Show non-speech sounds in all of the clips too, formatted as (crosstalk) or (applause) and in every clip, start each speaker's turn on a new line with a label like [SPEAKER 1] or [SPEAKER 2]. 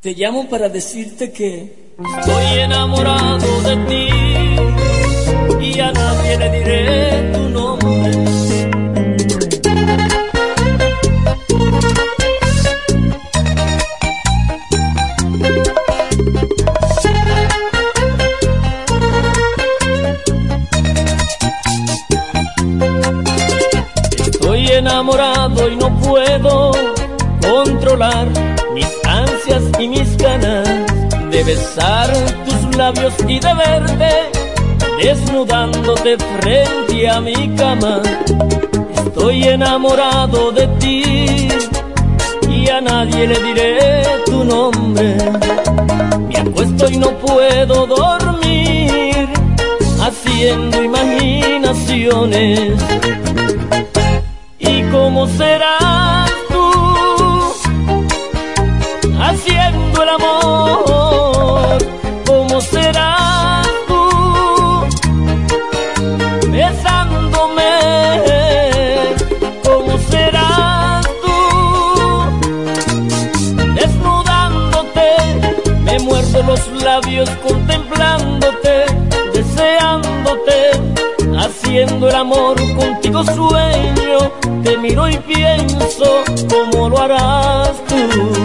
[SPEAKER 1] Te llamo para decirte que estoy enamorado de ti y a nadie le diré tu nombre. Estoy enamorado y no puedo besar tus labios y de verte desnudándote frente a mi cama. Estoy enamorado de ti y a nadie le diré tu nombre. Me acuesto y no puedo dormir haciendo imaginaciones. ¿Y cómo serás sueño. Te miro y pienso cómo lo harás tú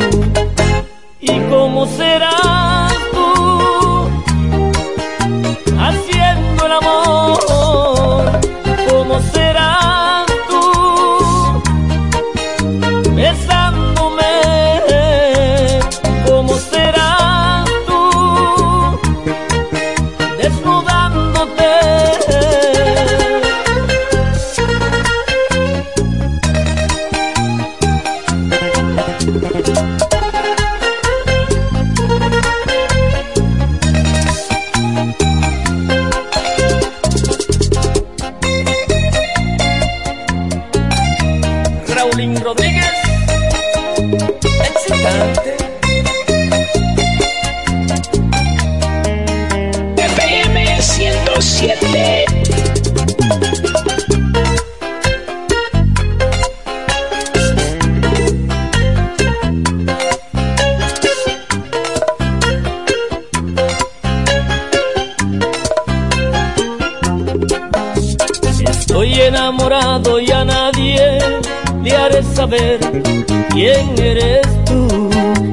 [SPEAKER 1] quién eres tú.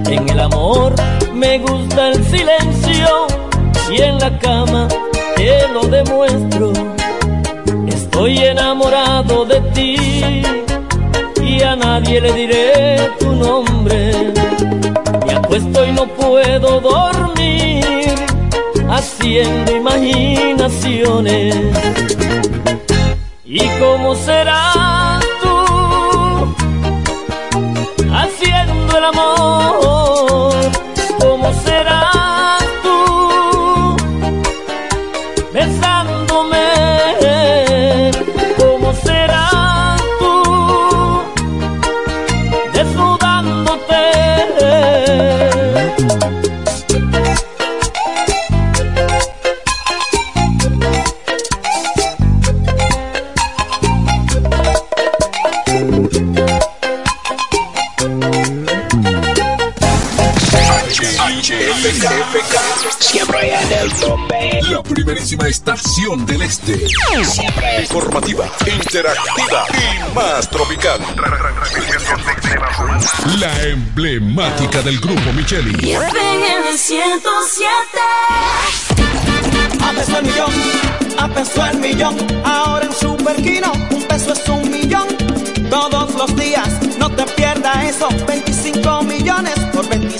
[SPEAKER 1] En el amor me gusta el silencio y en la cama te lo demuestro. Estoy enamorado de ti y a nadie le diré tu nombre. Me acuesto y no puedo dormir haciendo imaginaciones. ¿Y cómo serás
[SPEAKER 2] más tropical. La emblemática del grupo Micheli.
[SPEAKER 3] FM 107.
[SPEAKER 4] A peso el millón, a peso el millón. Ahora en Super Kino, un peso es un millón. Todos los días, no te pierdas eso. 25 millones por 25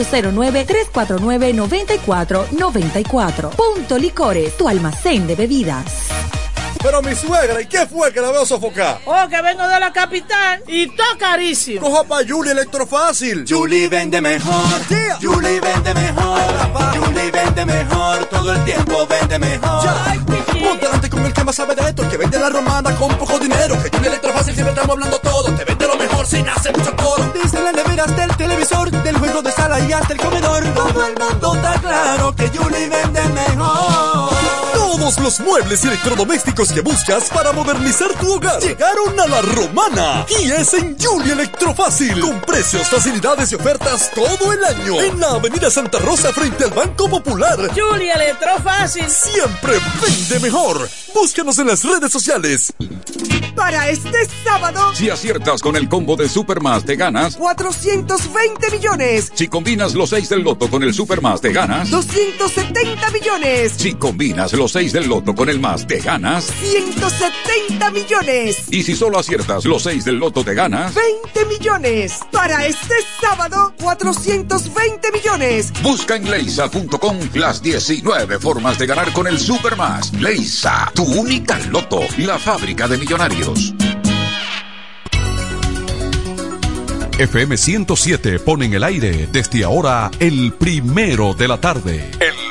[SPEAKER 5] 809-349-9494. Punto Licores, tu almacén de bebidas.
[SPEAKER 6] Pero mi suegra, ¿y qué fue que la veo sofocar?
[SPEAKER 7] Oh, que vengo de la capital y todo carísimo.
[SPEAKER 6] Coja pa' Julie Electrofácil.
[SPEAKER 8] Julie vende mejor.
[SPEAKER 6] Yeah.
[SPEAKER 8] Julie vende mejor. Julie vende mejor. Todo el tiempo vende mejor.
[SPEAKER 6] Ponte delante con el que más sabe de esto, el que vende la romana con poco dinero. Que Julie Electrofácil siempre estamos hablando todo. Te sin hacer mucho coro.
[SPEAKER 8] Desde las neveras del televisor, del juego de sala y hasta el comedor. Todo el mundo está claro que Julie vende mejor.
[SPEAKER 6] Todos los muebles y electrodomésticos que buscas para modernizar tu hogar llegaron a la romana. Y es en Julie Electrofácil. Con precios, facilidades y ofertas todo el año. En la Avenida Santa Rosa frente al Banco Popular.
[SPEAKER 7] Julie Electrofácil.
[SPEAKER 6] Siempre vende mejor. Búscanos en las redes sociales.
[SPEAKER 9] Para este sábado,
[SPEAKER 10] Si aciertas con el combo de Supermas, te ganas.
[SPEAKER 9] 420 millones,
[SPEAKER 10] Si combinas los 6 del loto con el Supermas, te ganas.
[SPEAKER 9] 270 millones,
[SPEAKER 10] Si combinas los 6 del loto con el más, te ganas.
[SPEAKER 9] 170 millones,
[SPEAKER 10] Y si solo aciertas los 6 del loto, te ganas.
[SPEAKER 9] 20 millones. Para este sábado, 420 millones.
[SPEAKER 10] Busca en leisa.com las 19 formas de ganar con el Supermas. Leisa, tu única loto, la fábrica de millonarios.
[SPEAKER 11] FM 107 pone en el aire desde ahora el primero de la tarde.
[SPEAKER 10] El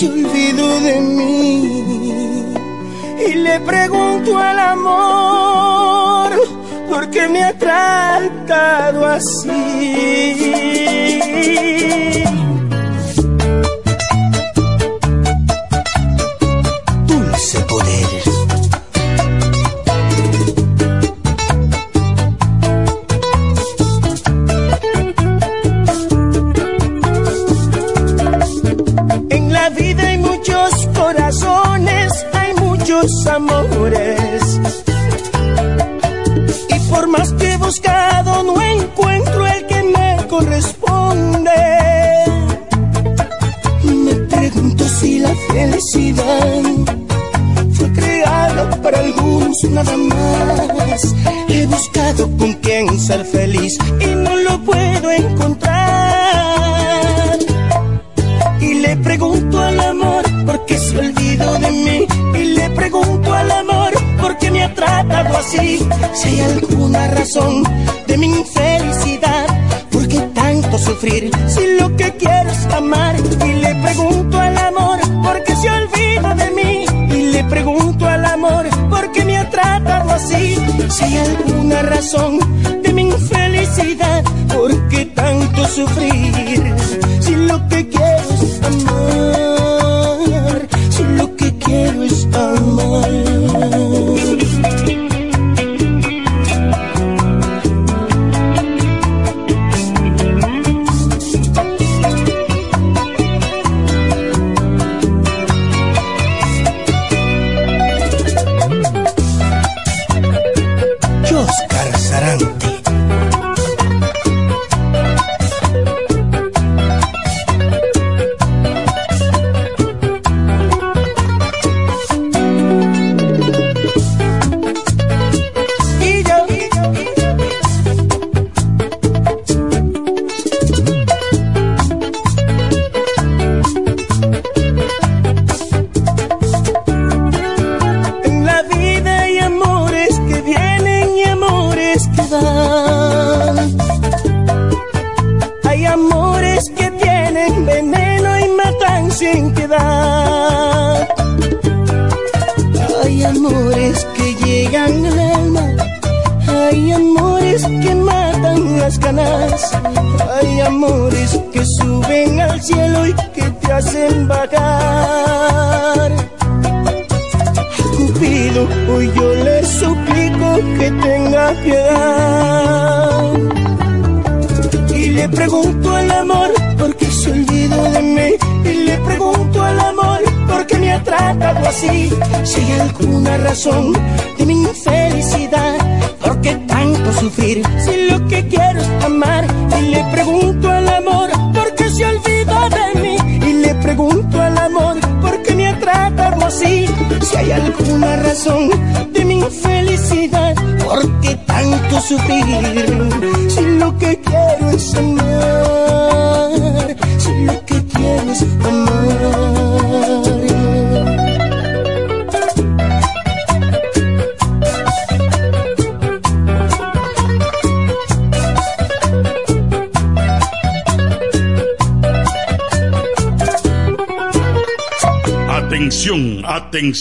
[SPEAKER 12] se de mí. Y le pregunto al amor por qué me ha tratado así. Amores. Y por más que he buscado, no encuentro el que me corresponde. Razón de mi infelicidad, por qué tanto sufrir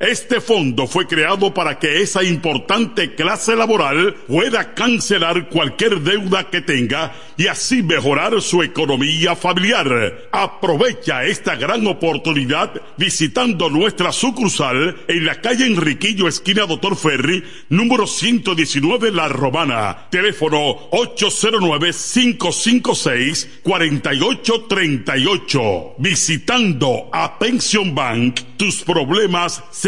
[SPEAKER 13] Este fondo fue creado para que esa importante clase laboral pueda cancelar cualquier deuda que tenga y así mejorar su economía familiar. Aprovecha esta gran oportunidad visitando nuestra sucursal en la calle Enriquillo, esquina Doctor Ferry, número 119 La Romana. Teléfono 809-556-4838. Visitando a Pension Bank, tus problemas se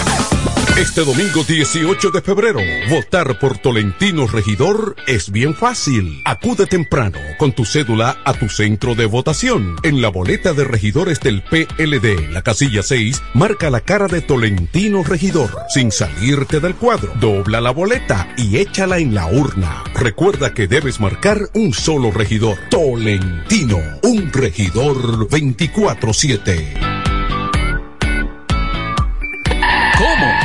[SPEAKER 11] Este domingo 18 de febrero, votar por Tolentino Regidor es bien fácil. Acude temprano con tu cédula a tu centro de votación. En la boleta de regidores del PLD, la casilla 6, marca la cara de Tolentino Regidor sin salirte del cuadro. Dobla la boleta y échala en la urna. Recuerda que debes marcar un solo regidor. Tolentino, un regidor 24-7.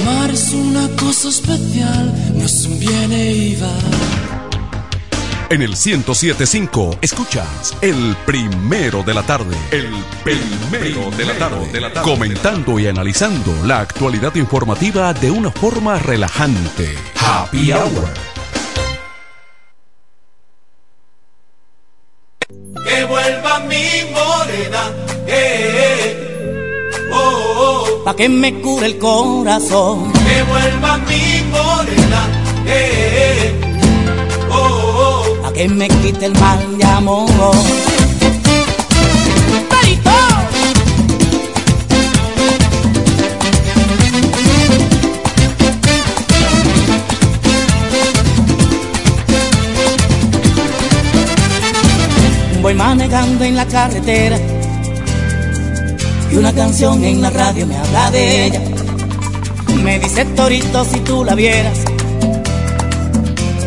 [SPEAKER 14] Amar es una cosa especial, no es un viene y va.
[SPEAKER 11] En el 1075 escuchas el primero de la tarde. El primero de la tarde. De la tarde. Comentando y analizando la actualidad informativa de una forma relajante. Happy Hour.
[SPEAKER 15] Que vuelva mi morena, eh, eh, oh, oh,
[SPEAKER 16] Pa' que me cure el corazón.
[SPEAKER 15] que vuelva mi morena, eh, eh, oh, oh,
[SPEAKER 16] Pa' que me quite el mal de amor. Voy manejando en la carretera y una canción en la radio me habla de ella. Me dice Torito si tú la vieras.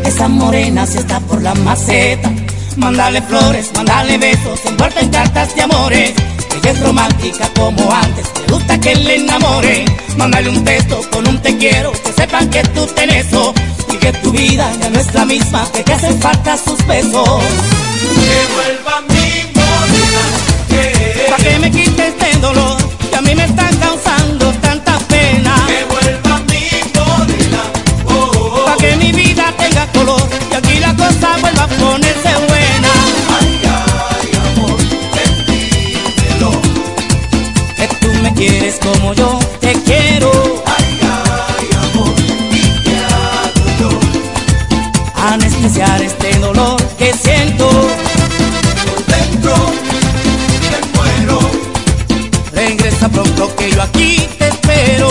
[SPEAKER 16] Esa morena si está por la maceta. Mándale flores, mándale besos, envuelta en cartas de amores. Ella es romántica como antes, le gusta que le enamore. Mándale un texto con un te quiero, que sepan que tú tenés eso. Y que tu vida ya no es la misma, que te hacen falta sus besos.
[SPEAKER 15] que vuelva mi morena, eh,
[SPEAKER 16] Pa' que me quite este dolor que a mí me está causando tanta pena.
[SPEAKER 15] que vuelva mi morena, oh, oh,
[SPEAKER 16] Pa' que mi vida tenga color y aquí la cosa vuelva a ponerse buena.
[SPEAKER 15] ay, ay, amor, dímelo,
[SPEAKER 16] Que tú me quieres como yo te quiero.
[SPEAKER 15] ay, ay, amor, ¿y qué hago yo?
[SPEAKER 16] Anestesiar pronto que yo aquí te espero.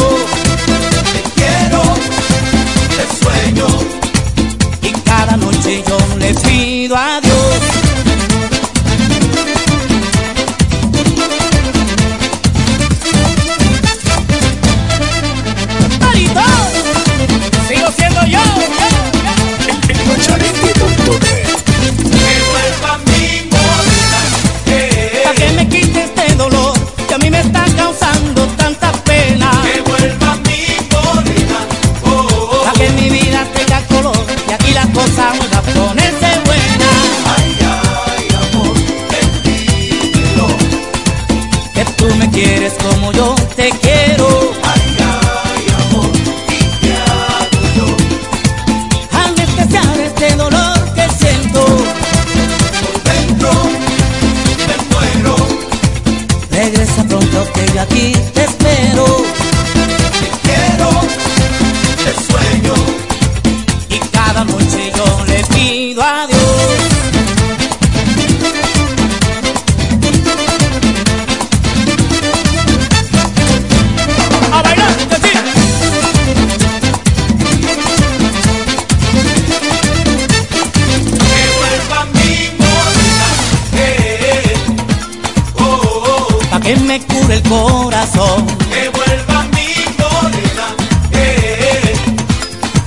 [SPEAKER 15] que
[SPEAKER 16] me cure el corazón. Que
[SPEAKER 15] vuelva mi soledad, eh,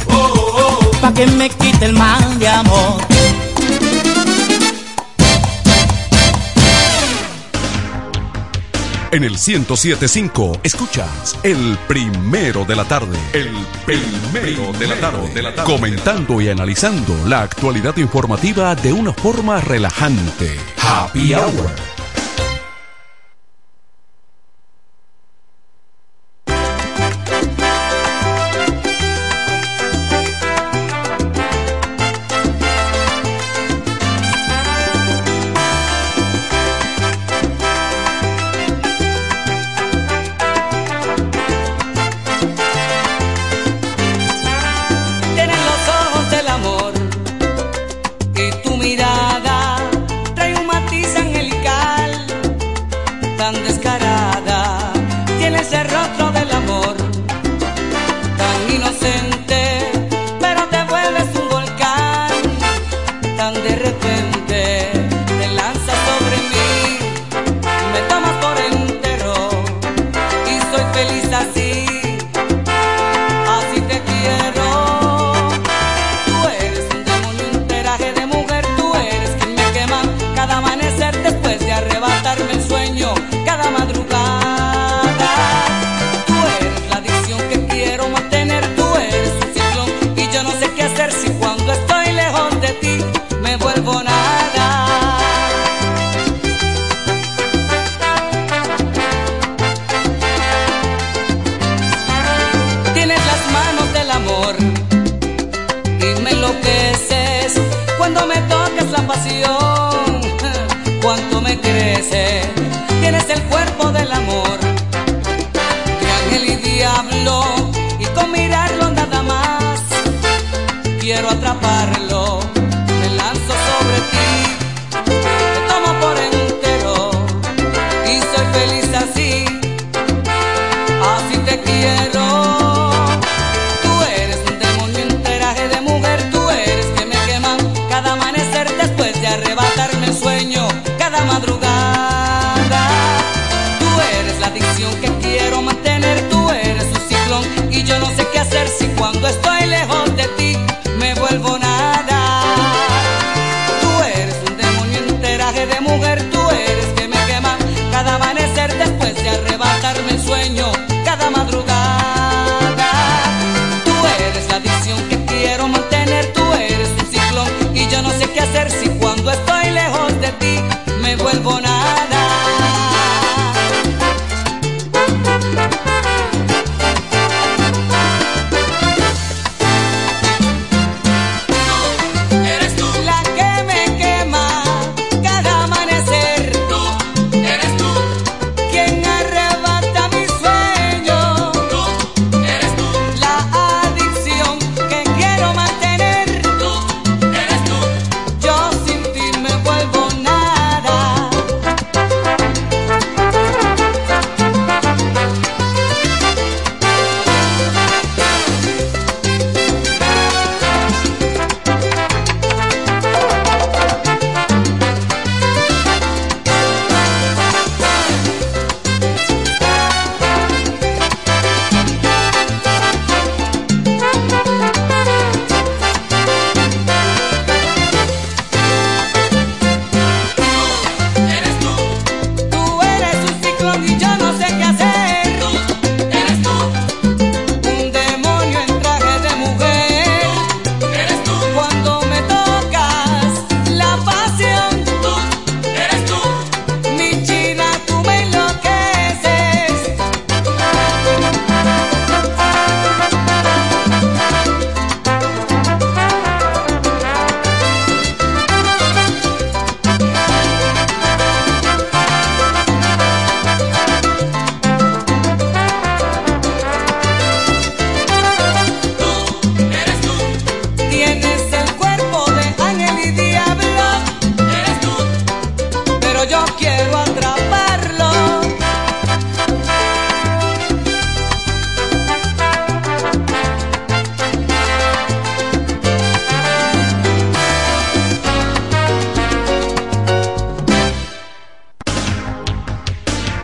[SPEAKER 15] oh, oh, oh.
[SPEAKER 16] pa' que me quite el mal de amor.
[SPEAKER 17] En el 1075 escuchas el primero de la tarde. El primero de la tarde. Comentando y analizando la actualidad informativa de una forma relajante. Happy Hour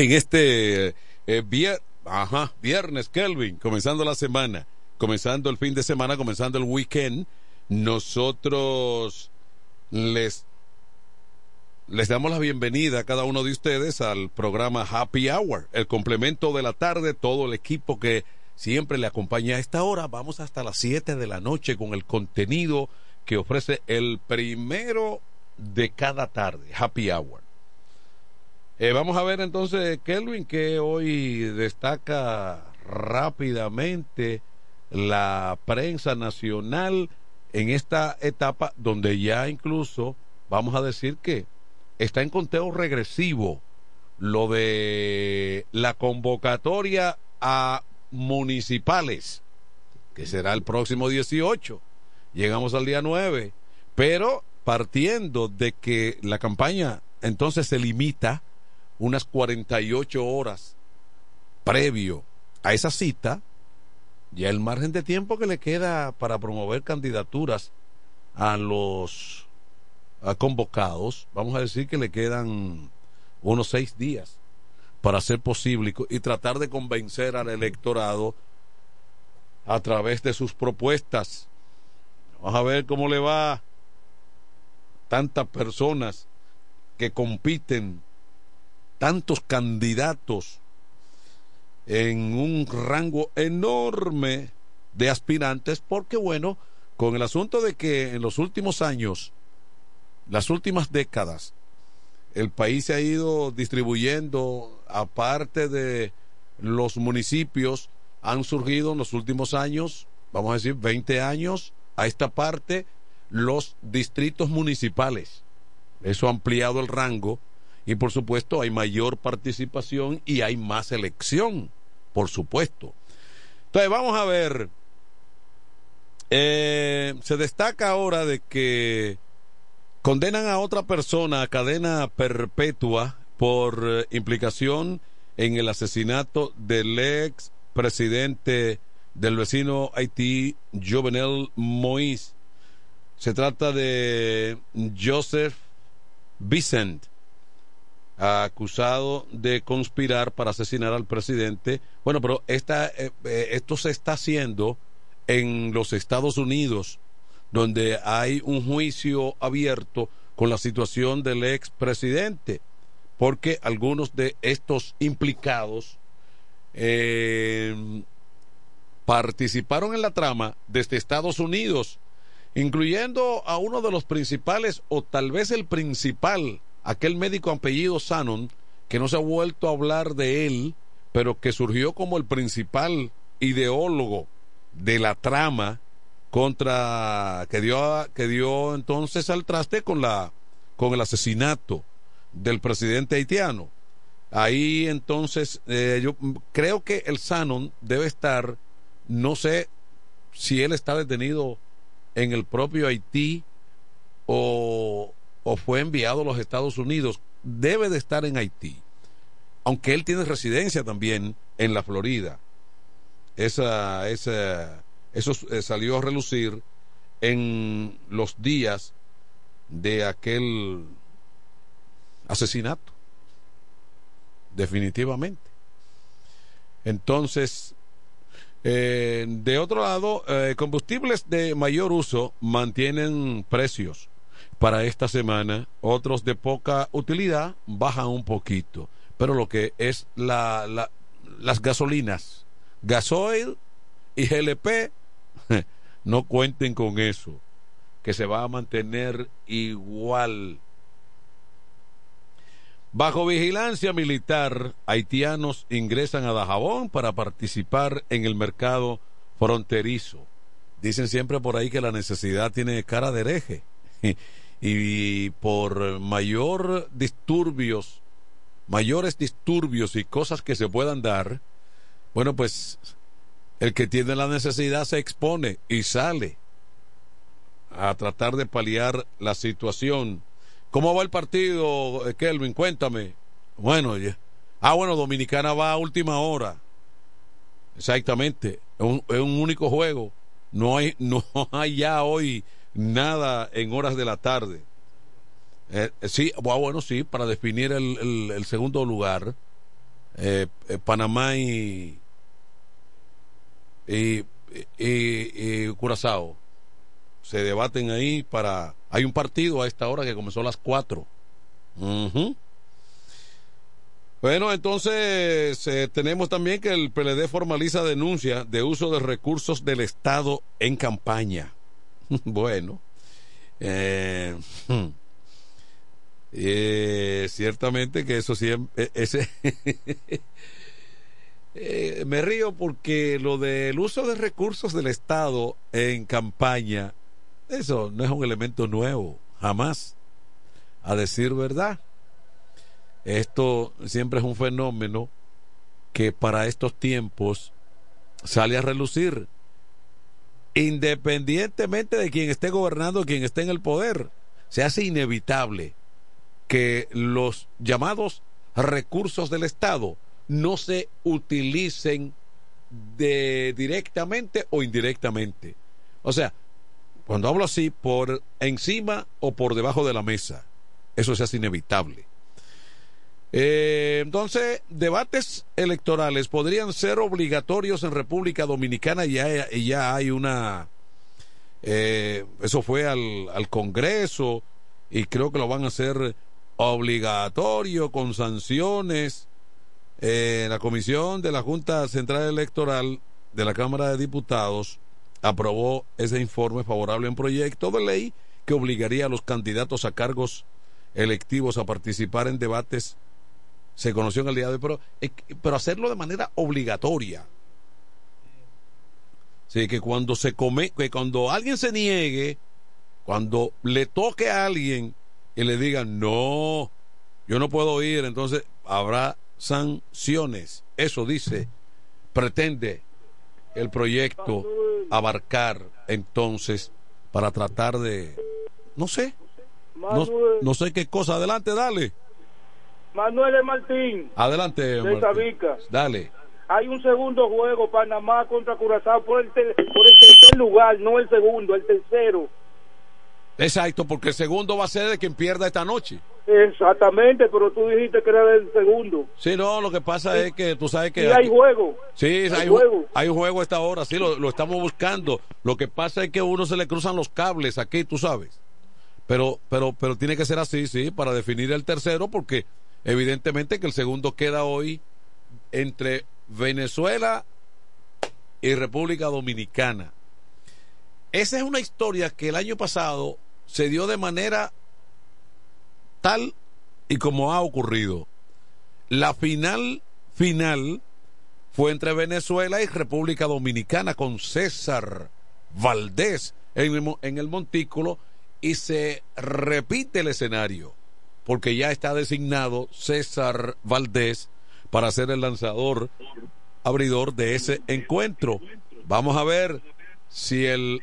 [SPEAKER 18] (laughs) En este eh, viernes, Kelvin, comenzando la semana, comenzando el fin de semana, comenzando el weekend, nosotros les les damos la bienvenida a cada uno de ustedes al programa Happy Hour, el complemento de la tarde, todo el equipo que siempre le acompaña a esta hora. Vamos hasta las 7 de la noche con el contenido que ofrece el primero de cada tarde, Happy Hour. Eh, vamos a ver entonces, Kelvin, que hoy destaca rápidamente la prensa nacional en esta etapa donde ya incluso vamos a decir que está en conteo regresivo lo de la convocatoria a municipales, que será el próximo 18. Llegamos al día 9, pero partiendo de que la campaña entonces se limita unas 48 horas previo a esa cita, ya el margen de tiempo que le queda para promover candidaturas a los convocados, vamos a decir que le quedan unos seis días para ser posible y tratar de convencer al electorado a través de sus propuestas. Vamos a ver cómo le va tantas personas que compiten, tantos candidatos en un rango enorme de aspirantes, porque bueno, con el asunto de que en los últimos años, las últimas décadas, el país se ha ido distribuyendo, aparte de los municipios, han surgido en los últimos años, vamos a decir 20 años, a esta parte, los distritos municipales. Eso ha ampliado el rango y por supuesto hay mayor participación y hay más elección, por supuesto. Entonces vamos a ver, eh, se destaca ahora de que condenan a otra persona a cadena perpetua por eh, implicación en el asesinato del ex presidente del vecino Haití, Jovenel Moïse. Se trata de Joseph Vicent, acusado de conspirar para asesinar al presidente. Bueno, pero eh, eh, esto se está haciendo en los Estados Unidos, donde hay un juicio abierto con la situación del ex presidente, porque algunos de estos implicados eh, participaron en la trama desde Estados Unidos, incluyendo a uno de los principales, o tal vez el principal, aquel médico apellido Sanon, que no se ha vuelto a hablar de él, pero que surgió como el principal ideólogo de la trama contra que dio que dio entonces al traste con la con el asesinato del presidente haitiano. Ahí entonces eh, yo creo que el Sanon debe estar, no sé si él está detenido en el propio Haití o, o fue enviado a los Estados Unidos. Debe de estar en Haití, aunque él tiene residencia también en la Florida. Esa, esa, eso eh, salió a relucir en los días de aquel asesinato. Definitivamente. Entonces, eh, de otro lado, eh, combustibles de mayor uso mantienen precios para esta semana, otros de poca utilidad bajan un poquito, pero lo que es la, la las gasolinas, gasoil y GLP, (laughs) no cuenten con eso, que se va a mantener igual. Bajo vigilancia militar, haitianos ingresan a Dajabón para participar en el mercado fronterizo. Dicen siempre por ahí que la necesidad tiene cara de hereje. (laughs) y por mayor disturbios, mayores disturbios y cosas que se puedan dar, bueno, pues el que tiene la necesidad se expone y sale a tratar de paliar la situación. ¿Cómo va el partido, eh, Kelvin? Cuéntame. Bueno, ya. Ah, bueno, Dominicana va a última hora. Exactamente. Es un, es un único juego. No hay, (laughs) no hay ya hoy nada en horas de la tarde. Eh, sí, bueno, sí, para definir el, el, segundo lugar. Eh, eh, Panamá y, y, Curazao se debaten ahí para... Hay un partido a esta hora que comenzó a las 4. Bueno, entonces eh, tenemos también que el PLD formaliza denuncia de uso de recursos del Estado en campaña. (laughs) bueno, eh, (laughs) eh, ciertamente que eso siempre... Ese (laughs) Eh, me río porque lo del uso de recursos del Estado en campaña, eso no es un elemento nuevo, jamás, a decir verdad. Esto siempre es un fenómeno que para estos tiempos sale a relucir, independientemente de quien esté gobernando, quien esté en el poder, se hace inevitable que los llamados recursos del Estado no se utilicen de directamente o indirectamente. O sea, cuando hablo así, por encima o por debajo de la mesa. Eso se hace inevitable. Eh, entonces, debates electorales podrían ser obligatorios en República Dominicana y ya, ya hay una... Eh, eso fue al, al Congreso y creo que lo van a hacer obligatorio con sanciones eh, la comisión de la Junta Central Electoral de la Cámara de Diputados aprobó ese informe favorable en proyecto de ley que obligaría a los candidatos a cargos electivos a participar en debates. Se conoció en el día de hoy, pero, pero hacerlo de manera obligatoria. Sí, que cuando se come, que cuando alguien se niegue, cuando le toque a alguien y le digan, no, yo no puedo ir, entonces habrá sanciones. Eso dice, pretende el proyecto abarcar entonces para tratar de, no sé, no, no sé qué cosa. Adelante, dale.
[SPEAKER 19] Manuel Martín.
[SPEAKER 18] Adelante,
[SPEAKER 19] de
[SPEAKER 18] Dale.
[SPEAKER 19] Hay un segundo juego, Panamá contra Curazao, por el, por el tercer lugar, no el segundo, el tercero.
[SPEAKER 18] Exacto, porque el segundo va a ser de quien pierda esta noche.
[SPEAKER 19] Exactamente, pero tú dijiste que era el segundo.
[SPEAKER 18] Sí, no, lo que pasa es que tú sabes que...
[SPEAKER 19] Sí, hay juego.
[SPEAKER 18] Sí, hay, juego. Hay un juego a esta hora, sí, lo, lo, estamos buscando. Lo que pasa es que a uno se le cruzan los cables aquí, tú sabes. Pero, pero, pero tiene que ser así, sí, para definir el tercero, porque evidentemente que el segundo queda hoy entre Venezuela y República Dominicana. Esa es una historia que el año pasado se dio de manera tal y como ha ocurrido. La final final fue entre Venezuela y República Dominicana con César Valdés en el, en el montículo y se repite el escenario porque ya está designado César Valdés para ser el lanzador abridor de ese encuentro. Vamos a ver si el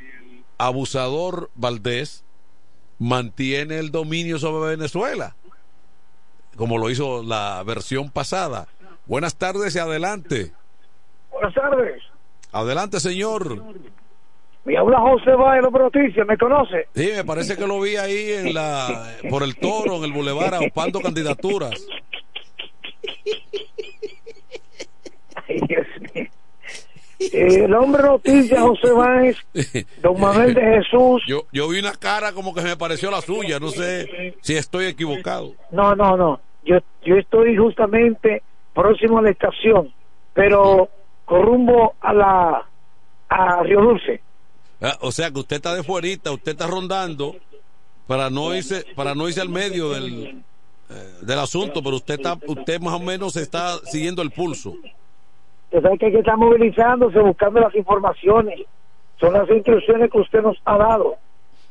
[SPEAKER 18] abusador Valdés mantiene el dominio sobre Venezuela, como lo hizo la versión pasada. Buenas tardes y adelante.
[SPEAKER 20] Buenas tardes.
[SPEAKER 18] Adelante, señor.
[SPEAKER 20] Me habla José Báez, Noticias, ¿me conoce?
[SPEAKER 18] Sí, me parece que lo vi ahí en la, por el toro, en el bulevar, ocupando candidaturas.
[SPEAKER 20] Ay, Dios mío. Eh, el hombre noticia José Báez, don Manuel de Jesús.
[SPEAKER 18] Yo, yo vi una cara como que me pareció la suya, no sé si estoy equivocado.
[SPEAKER 20] No, no, no. Yo, yo estoy justamente próximo a la estación, pero con rumbo a la a Río Dulce.
[SPEAKER 18] Ah, o sea que usted está de fuerita, usted está rondando para no irse, para no irse al medio del, eh, del asunto, pero usted está, usted más o menos está siguiendo el pulso.
[SPEAKER 20] Usted sabe que hay que estar movilizándose, buscando las informaciones. Son las instrucciones que usted nos ha dado.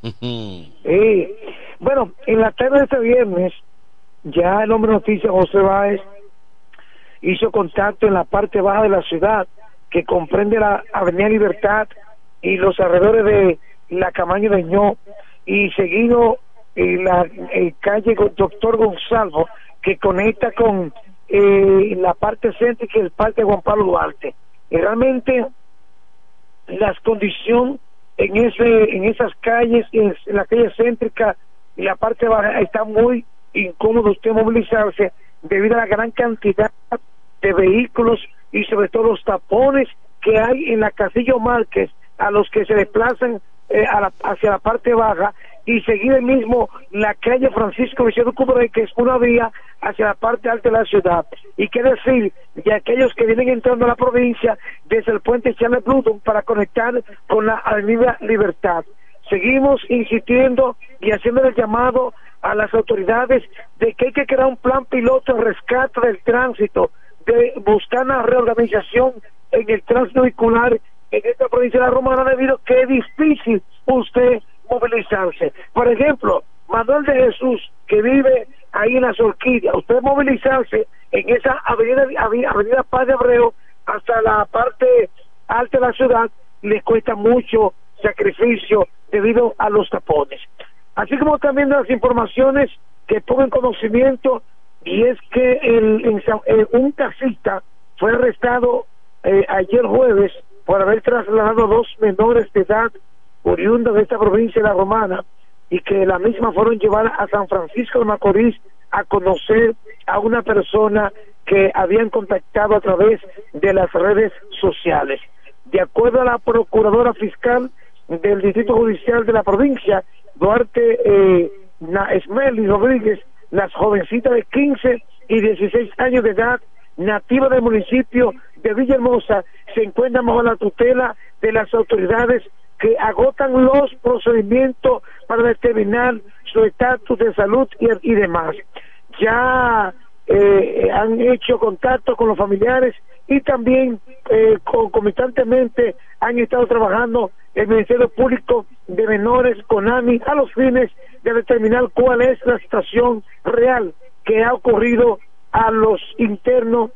[SPEAKER 20] (laughs) Sí. Bueno, en la tarde de este viernes, ya el hombre noticia José Báez hizo contacto en la parte baja de la ciudad, que comprende la Avenida Libertad y los alrededores de la Camaño de Ño, y seguido en la eh, calle Doctor Gonzalo, que conecta con eh, la parte céntrica del Parque Juan Pablo Duarte. Y realmente las condiciones en ese en esas calles, en la calle céntrica y la parte baja, está muy incómodo usted movilizarse debido a la gran cantidad de vehículos y sobre todo los tapones que hay en la Casillo Márquez a los que se desplazan eh, a la- hacia la parte baja y seguir mismo la calle Francisco Vicente Cubre, que es una vía hacia la parte alta de la ciudad. Y qué decir de aquellos que vienen entrando a la provincia desde el puente Charles Bluton para conectar con la Avenida Libertad. Seguimos insistiendo y haciendo el llamado a las autoridades de que hay que crear un plan piloto de rescate del tránsito, de buscar una reorganización en el tránsito vehicular en esta provincia de la Romana debido que es difícil usted movilizarse. Por ejemplo, Manuel de Jesús, que vive ahí en las Orquídeas, usted movilizarse en esa avenida, avenida, Paz de Abreu hasta la parte alta de la ciudad, le cuesta mucho sacrificio debido a los tapones. Así como también las informaciones que pongo en conocimiento, y es que el, eh, un taxista fue arrestado eh, ayer jueves por haber trasladado dos menores de edad oriundos de esta provincia de la Romana y que la misma fueron llevadas a San Francisco de Macorís a conocer a una persona que habían contactado a través de las redes sociales. De acuerdo a la procuradora fiscal del Distrito Judicial de la provincia, Duarte eh, Esmeli Rodríguez, las jovencitas de 15 y 16 años de edad, nativas del municipio de Villahermosa, se encuentran bajo la tutela de las autoridades que agotan los procedimientos para determinar su estatus de salud y, demás. Ya eh, han hecho contacto con los familiares y también eh, concomitantemente han estado trabajando el Ministerio Público de Menores, CONAMI, a los fines de determinar cuál es la situación real que ha ocurrido a los internos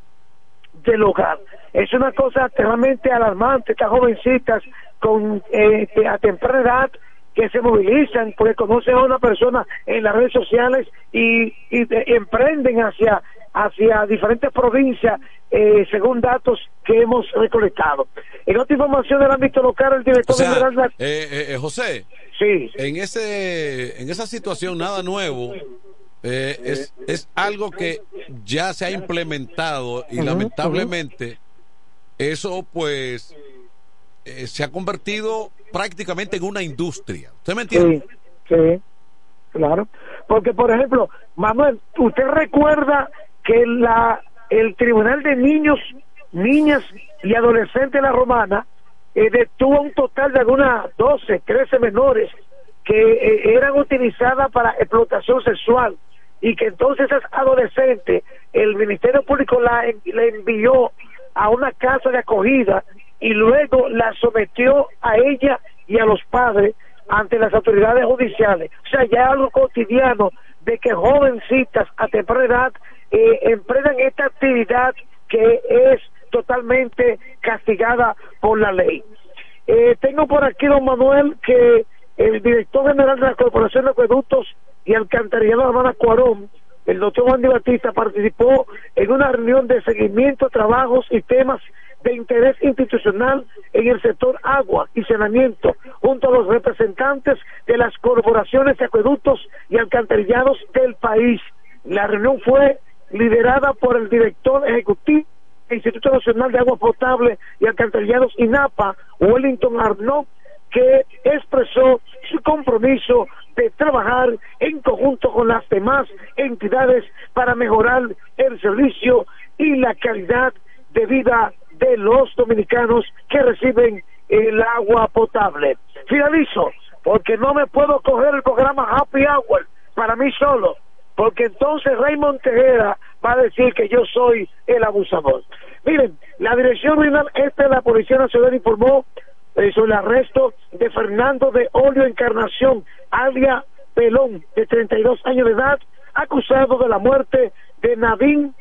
[SPEAKER 20] del hogar. Es una cosa realmente alarmante, estas jovencitas con eh, a temprana edad que se movilizan porque conocen a una persona en las redes sociales y, y de- emprenden hacia hacia diferentes provincias eh, según datos que hemos recolectado. En otra información del ámbito local, el director
[SPEAKER 18] O sea,
[SPEAKER 20] general la-
[SPEAKER 18] eh, eh, eh, José,
[SPEAKER 20] sí.
[SPEAKER 18] en ese, en esa situación nada nuevo. Eh, es, es algo que ya se ha implementado y lamentablemente eso pues eh, se ha convertido prácticamente en una industria. ¿Usted me entiende?
[SPEAKER 20] Sí, sí, claro. Porque, por ejemplo, Manuel, ¿usted recuerda que la el Tribunal de Niños, Niñas y Adolescentes de la Romana eh, detuvo un total de algunas 12, 13 menores que eh, eran utilizadas para explotación sexual y que entonces esas adolescentes, el Ministerio Público la, la envió a una casa de acogida y luego la sometió a ella y a los padres ante las autoridades judiciales. O sea, ya es algo cotidiano de que jovencitas a temprana edad eh, emprendan esta actividad que es totalmente castigada por la ley. Eh, tengo por aquí, don Manuel, que el director general de la Corporación de Acueductos y Alcantarillado de Habana Cuarón, el doctor Juan Di Batista, participó en una reunión de seguimiento, trabajos y temas de interés institucional en el sector agua y saneamiento, junto a los representantes de las corporaciones de acueductos y alcantarillados del país. La reunión fue liderada por el director ejecutivo del Instituto Nacional de Agua Potable y Alcantarillados INAPA, Wellington Arnaud, que expresó su compromiso trabajar en conjunto con las demás entidades para mejorar el servicio y la calidad de vida de los dominicanos que reciben el agua potable. Finalizo, porque no me puedo coger el programa Happy Hour para mí solo, porque entonces Raymond Tejera va a decir que yo soy el abusador. Miren, la Dirección Regional Este de la Policía Nacional informó sobre el arresto de Fernando de Olio Encarnación, alia Pelón, de 32 años de edad, acusado de la muerte de Nadine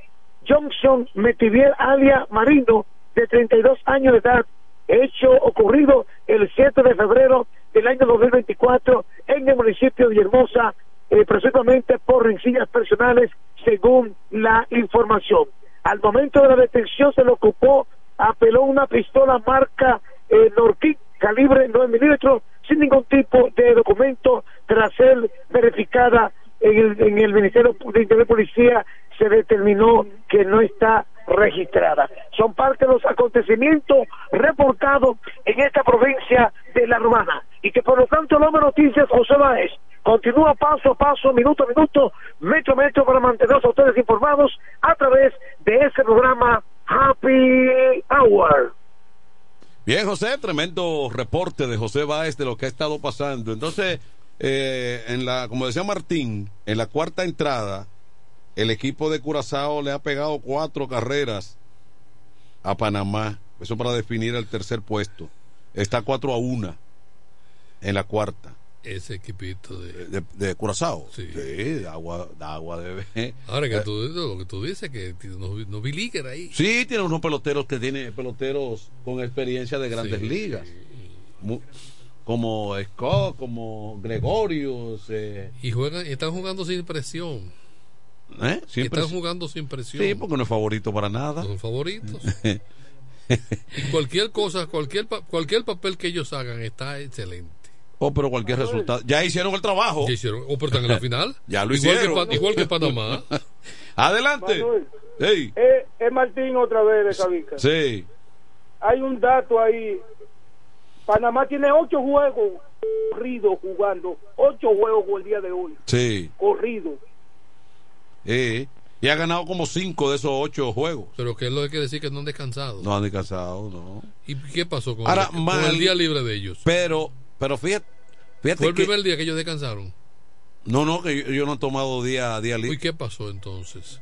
[SPEAKER 20] Johnson Metivier, alia Marino, de 32 años de edad, hecho ocurrido el 7 de febrero del año 2024 en el municipio de Villahermosa, eh, presuntamente por rencillas personales, según la información. Al momento de la detención se le ocupó, apeló una pistola marca eh, Norquic, calibre 9 milímetros, sin ningún tipo de documento, tras ser verificada en el, en el Ministerio de Interior y Policía, se determinó que no está registrada. Son parte de los acontecimientos reportados en esta provincia de La Romana. Y que por lo tanto Loma Noticias José Báez continúa paso a paso, minuto a minuto, metro a metro para mantenerlos a ustedes informados a través de este programa Happy Hour.
[SPEAKER 18] Bien, José, tremendo reporte de José Báez de lo que ha estado pasando. Entonces, eh, en la, como decía Martín, en la cuarta entrada, el equipo de Curazao le ha pegado cuatro carreras a Panamá. Eso para definir el tercer puesto. Está 4 a 1 en la cuarta.
[SPEAKER 21] Ese equipito de,
[SPEAKER 18] de, de Curazao. Sí. de agua, de agua de
[SPEAKER 21] Ahora que tú, lo que tú dices, que no, no vi ahí.
[SPEAKER 18] Sí, tiene unos peloteros que tiene peloteros con experiencia de grandes sí, ligas. Sí. como Scott, como Gregorius. Eh.
[SPEAKER 21] Y juegan, están jugando sin presión.
[SPEAKER 18] ¿Eh?
[SPEAKER 21] Están jugando sin presión.
[SPEAKER 18] Sí, porque no es favorito para nada.
[SPEAKER 21] Son favoritos. (laughs) y cualquier cosa, cualquier, cualquier papel que ellos hagan está excelente.
[SPEAKER 18] Oh, pero cualquier resultado. Ya hicieron el trabajo.
[SPEAKER 21] Ya hicieron. Oh, pero están en la (laughs) final.
[SPEAKER 18] ya lo
[SPEAKER 21] igual
[SPEAKER 18] hicieron.
[SPEAKER 21] Que, igual que Panamá. (laughs)
[SPEAKER 18] Adelante.
[SPEAKER 19] Hey. Eh, es Martín otra vez de Cabica.
[SPEAKER 18] Sí.
[SPEAKER 19] Hay un dato ahí. Panamá tiene ocho juegos corridos jugando. Ocho juegos el día de hoy.
[SPEAKER 18] Sí.
[SPEAKER 19] Corridos.
[SPEAKER 18] Eh, y ha ganado como cinco de esos ocho juegos.
[SPEAKER 21] Pero que es lo que quiere decir que no han descansado.
[SPEAKER 18] No han descansado, no.
[SPEAKER 21] ¿Y qué pasó con,
[SPEAKER 18] Ahora,
[SPEAKER 21] el,
[SPEAKER 18] mal,
[SPEAKER 21] con el día libre de ellos?
[SPEAKER 18] Pero, pero fíjate. fíjate
[SPEAKER 21] ¿Fue el
[SPEAKER 18] que,
[SPEAKER 21] primer día que ellos descansaron?
[SPEAKER 18] No, no, que yo, yo no he tomado día, día libre.
[SPEAKER 21] ¿Y qué pasó entonces?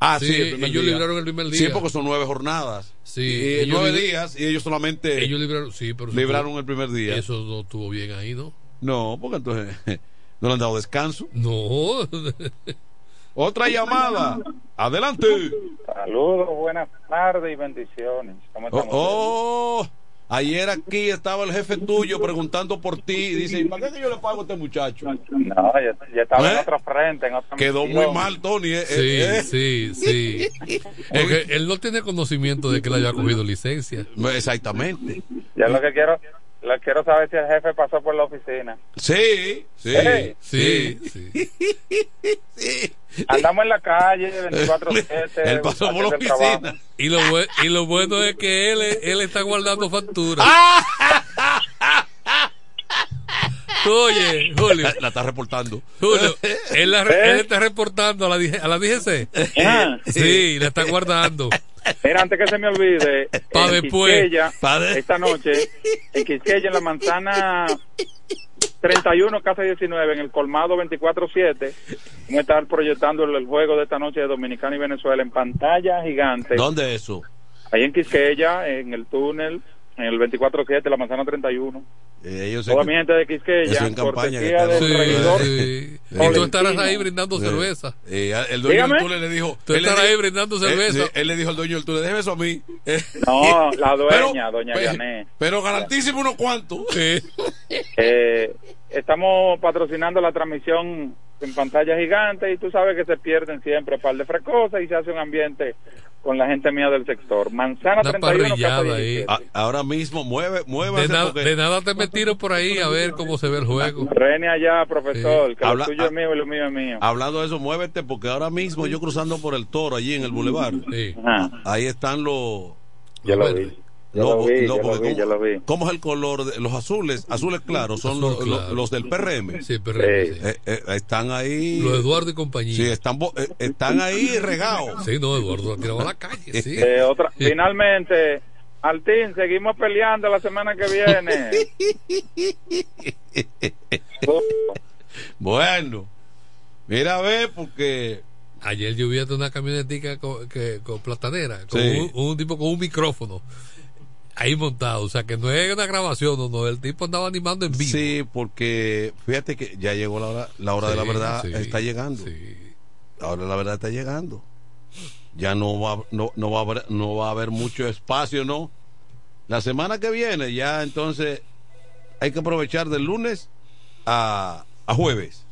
[SPEAKER 18] Ah, sí,
[SPEAKER 21] sí
[SPEAKER 18] el primer
[SPEAKER 21] ellos
[SPEAKER 18] día.
[SPEAKER 21] libraron el primer día.
[SPEAKER 18] Sí, porque son nueve jornadas.
[SPEAKER 21] Sí,
[SPEAKER 18] y
[SPEAKER 21] ellos
[SPEAKER 18] nueve días y ellos solamente
[SPEAKER 21] Ellos libraron, sí, pero
[SPEAKER 18] libraron el primer día.
[SPEAKER 21] Eso no estuvo bien ahí, ¿no?
[SPEAKER 18] No, porque entonces (laughs) no le han dado descanso.
[SPEAKER 21] No.
[SPEAKER 18] Otra llamada. Adelante.
[SPEAKER 22] Saludos, buenas tardes y bendiciones. ¿Cómo
[SPEAKER 18] Oh, oh, ayer aquí estaba el jefe tuyo preguntando por ti y dice, ¿y ¿para qué que yo le pago a este muchacho?
[SPEAKER 22] No, ya, ya estaba en
[SPEAKER 18] ¿Eh?
[SPEAKER 22] otra frente, en otra
[SPEAKER 18] Quedó
[SPEAKER 22] misión.
[SPEAKER 18] muy mal, Tony. eh,
[SPEAKER 21] Sí,
[SPEAKER 18] eh, eh.
[SPEAKER 21] sí, sí. (laughs) Porque él no tiene conocimiento de que él haya cogido licencia.
[SPEAKER 18] Exactamente.
[SPEAKER 22] Yo lo que quiero, lo quiero saber si el jefe pasó por la oficina.
[SPEAKER 18] Sí, sí,
[SPEAKER 22] Eh.
[SPEAKER 21] Sí, sí. (laughs)
[SPEAKER 22] Andamos en la calle (laughs) 24/7.
[SPEAKER 18] Él pasó por la oficina.
[SPEAKER 21] Y lo, y lo bueno es que él, él está guardando facturas. (laughs) Oye, Julio.
[SPEAKER 18] La, la está reportando.
[SPEAKER 21] Julio, él, la-
[SPEAKER 22] ¿Eh?
[SPEAKER 21] él está reportando a la, a la DGC.
[SPEAKER 22] Ah.
[SPEAKER 21] Sí, la está guardando.
[SPEAKER 22] Mira, antes que se me olvide,
[SPEAKER 21] Pa'
[SPEAKER 22] en. Quisqueya,
[SPEAKER 18] de-
[SPEAKER 22] esta noche, en Quisqueya, en la manzana 31, casa 19, en el colmado 24-7, vamos a estar proyectando el, el juego de esta noche de Dominicana y Venezuela en pantalla gigante.
[SPEAKER 18] ¿Dónde es eso?
[SPEAKER 22] Ahí en Quisqueya, en el túnel en el 24-7, la manzana 31.
[SPEAKER 18] Eh, ellos
[SPEAKER 22] Toda mi gente de Quisqueya,
[SPEAKER 18] eso en campaña que están-
[SPEAKER 21] Sí, sí. Y tú estarás ahí brindando
[SPEAKER 18] Sí.
[SPEAKER 21] cerveza.
[SPEAKER 18] Eh, el dueño
[SPEAKER 22] Dígame.
[SPEAKER 18] del Tule le dijo.
[SPEAKER 21] Tú
[SPEAKER 18] él le
[SPEAKER 21] estarás
[SPEAKER 18] dijo-
[SPEAKER 21] ahí brindando
[SPEAKER 18] eh,
[SPEAKER 21] cerveza.
[SPEAKER 18] sí, él le dijo al dueño del Tule, déjeme eso a mí.
[SPEAKER 22] No, (laughs) la
[SPEAKER 18] pero-
[SPEAKER 22] dueña, doña Yané.
[SPEAKER 18] Pero garantísimo unos cuantos. (laughs)
[SPEAKER 22] Eh, estamos patrocinando la transmisión en pantalla gigante y tú sabes que se pierden siempre par de frescosas y se hace un ambiente con la gente mía del sector. Manzana
[SPEAKER 21] Una
[SPEAKER 22] 31,
[SPEAKER 21] parrillada
[SPEAKER 22] casa
[SPEAKER 21] ahí.
[SPEAKER 22] 17.
[SPEAKER 18] A- ahora mismo mueve,
[SPEAKER 21] De,
[SPEAKER 18] porque
[SPEAKER 21] de nada te metieron por ahí a ver cómo se ve el juego.
[SPEAKER 22] Rene allá, profesor,
[SPEAKER 21] Sí.
[SPEAKER 22] que
[SPEAKER 18] Habla-
[SPEAKER 22] lo tuyo es mío y lo mío es mío.
[SPEAKER 18] hablando de eso, muévete porque ahora mismo yo cruzando por el toro allí en el bulevar.
[SPEAKER 21] Sí.
[SPEAKER 18] Ahí están los
[SPEAKER 22] Yo lo vi. Yo lo vi, yo lo
[SPEAKER 18] porque
[SPEAKER 22] vi,
[SPEAKER 18] ¿cómo,
[SPEAKER 22] yo lo vi.
[SPEAKER 18] cómo es el color? De, los azules, azules claros, son los,
[SPEAKER 21] claro.
[SPEAKER 18] los- los del PRM.
[SPEAKER 21] Sí,
[SPEAKER 22] Sí.
[SPEAKER 21] sí.
[SPEAKER 18] Eh, eh, están ahí.
[SPEAKER 21] Lo Eduardo y compañía.
[SPEAKER 18] Sí, están, eh, están ahí regados.
[SPEAKER 21] Sí, no, Eduardo lo tiraba a la calle. Sí.
[SPEAKER 22] Eh, otra, finalmente, Altín, seguimos peleando la semana que viene. (laughs)
[SPEAKER 18] bueno, mira a ver, porque
[SPEAKER 21] Ayer yo vi una camionetica con, que, con platanera, con
[SPEAKER 18] Sí.
[SPEAKER 21] un, un tipo con un micrófono ahí montado. O sea, que no es una grabación, no, no, el tipo andaba animando en vivo.
[SPEAKER 18] sí, porque fíjate que ya llegó la hora, la hora de la verdad,
[SPEAKER 21] sí,
[SPEAKER 18] está llegando.
[SPEAKER 21] sí.
[SPEAKER 18] La hora de la verdad está llegando. Ya no va, no, no va a haber, no va a haber mucho espacio, ¿no? La semana que viene, ya entonces hay que aprovechar del lunes a, a jueves.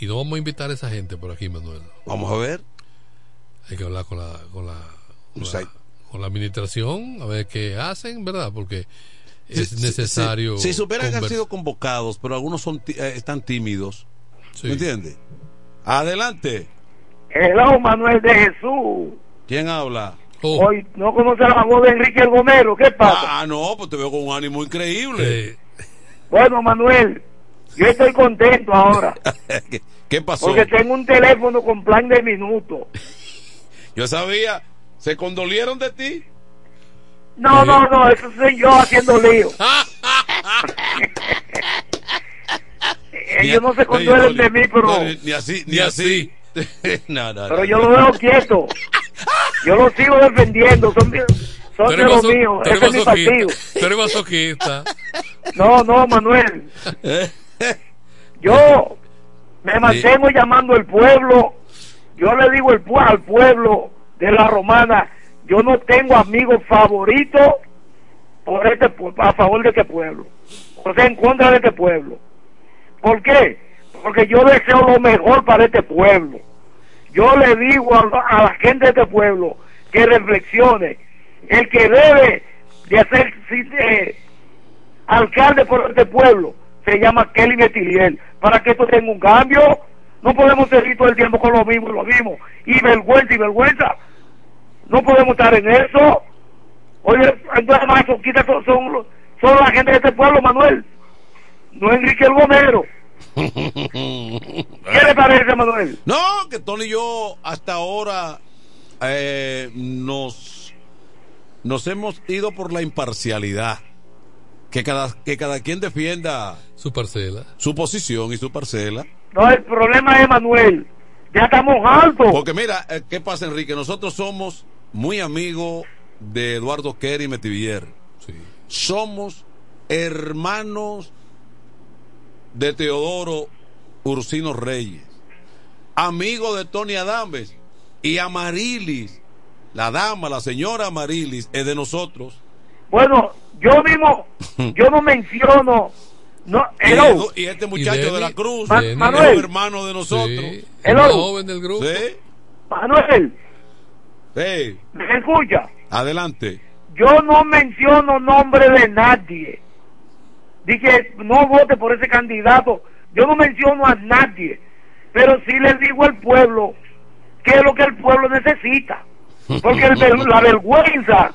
[SPEAKER 21] Y no vamos a invitar a esa gente por aquí, Manuel.
[SPEAKER 18] Vamos a ver.
[SPEAKER 21] Hay que hablar con la, con la, con la, con la administración, a ver qué hacen, ¿verdad? Porque es necesario.
[SPEAKER 18] Si, supieran que han sido convocados, pero algunos son ti- eh, están tímidos.
[SPEAKER 21] Sí.
[SPEAKER 18] ¿Me entiendes? Adelante.
[SPEAKER 23] Hello, Manuel de Jesús.
[SPEAKER 18] ¿Quién habla?
[SPEAKER 21] Oh,
[SPEAKER 23] Hoy no conoce la voz de Enrique el Gomero. ¿Qué pasa?
[SPEAKER 18] Ah, no, pues te veo con un ánimo increíble.
[SPEAKER 23] Bueno, Manuel, yo estoy contento ahora. (laughs)
[SPEAKER 18] ¿Qué, qué pasó?
[SPEAKER 23] Porque tengo un teléfono con plan de minuto.
[SPEAKER 18] Yo sabía. ¿Se condolieron de ti?
[SPEAKER 23] No, no, no, eso soy yo haciendo lío. (laughs) Ellos no se conduelen de mí, pero,
[SPEAKER 18] No, ni, así, ni, así. (laughs) no, no,
[SPEAKER 23] pero yo lo veo quieto. Yo lo sigo defendiendo. Son, de- son de los míos. Ese es mi partido.
[SPEAKER 21] Tú eres masoquista.
[SPEAKER 23] No, no, Manuel. (laughs) Yo me mantengo llamando al pueblo. Yo le digo el, al pueblo de la romana, yo no tengo amigos favoritos por este a favor de este pueblo. O sea, en contra de este pueblo. ¿Por qué? Porque yo deseo lo mejor para este pueblo. Yo le digo a, la gente de este pueblo que reflexione. El que debe de hacer eh, alcalde por este pueblo se llama Kelly Metiliel. Para que esto tenga un cambio, no podemos seguir todo el tiempo con lo mismo y lo mismo. Y vergüenza y vergüenza. No podemos estar en eso. Oye, entonces más son, son, son la gente de este pueblo, Manuel. No Enrique el Gomero. (laughs) ¿Qué le parece, Manuel?
[SPEAKER 18] No, que Tony y yo hasta ahora eh, nos, nos hemos ido por la imparcialidad. Que cada, que cada quien defienda
[SPEAKER 21] su parcela,
[SPEAKER 18] su posición y su parcela.
[SPEAKER 23] No, el problema es, Manuel, ya estamos altos.
[SPEAKER 18] Porque mira, eh, ¿qué pasa, Enrique? Nosotros somos muy amigos de Eduardo Kerry Metivier. Somos hermanos de Teodoro Ursino Reyes, amigos de Tony Adames y Amarilis, la dama, la señora Amarilis, es de nosotros.
[SPEAKER 23] Bueno, yo mismo, (laughs) yo no menciono, no,
[SPEAKER 18] Y,
[SPEAKER 23] hello.
[SPEAKER 18] Y este muchacho de la Cruz,
[SPEAKER 23] Manuel.
[SPEAKER 18] un hermano de nosotros.
[SPEAKER 21] Sí, el joven del grupo.
[SPEAKER 18] Sí.
[SPEAKER 23] Manuel,
[SPEAKER 18] Hey,
[SPEAKER 23] ¿me escucha?
[SPEAKER 18] adelante.
[SPEAKER 23] Yo no menciono nombre de nadie. Dije, no vote por ese candidato. Yo no menciono a nadie. Pero sí le digo al pueblo qué es lo que el pueblo necesita. Porque el la vergüenza,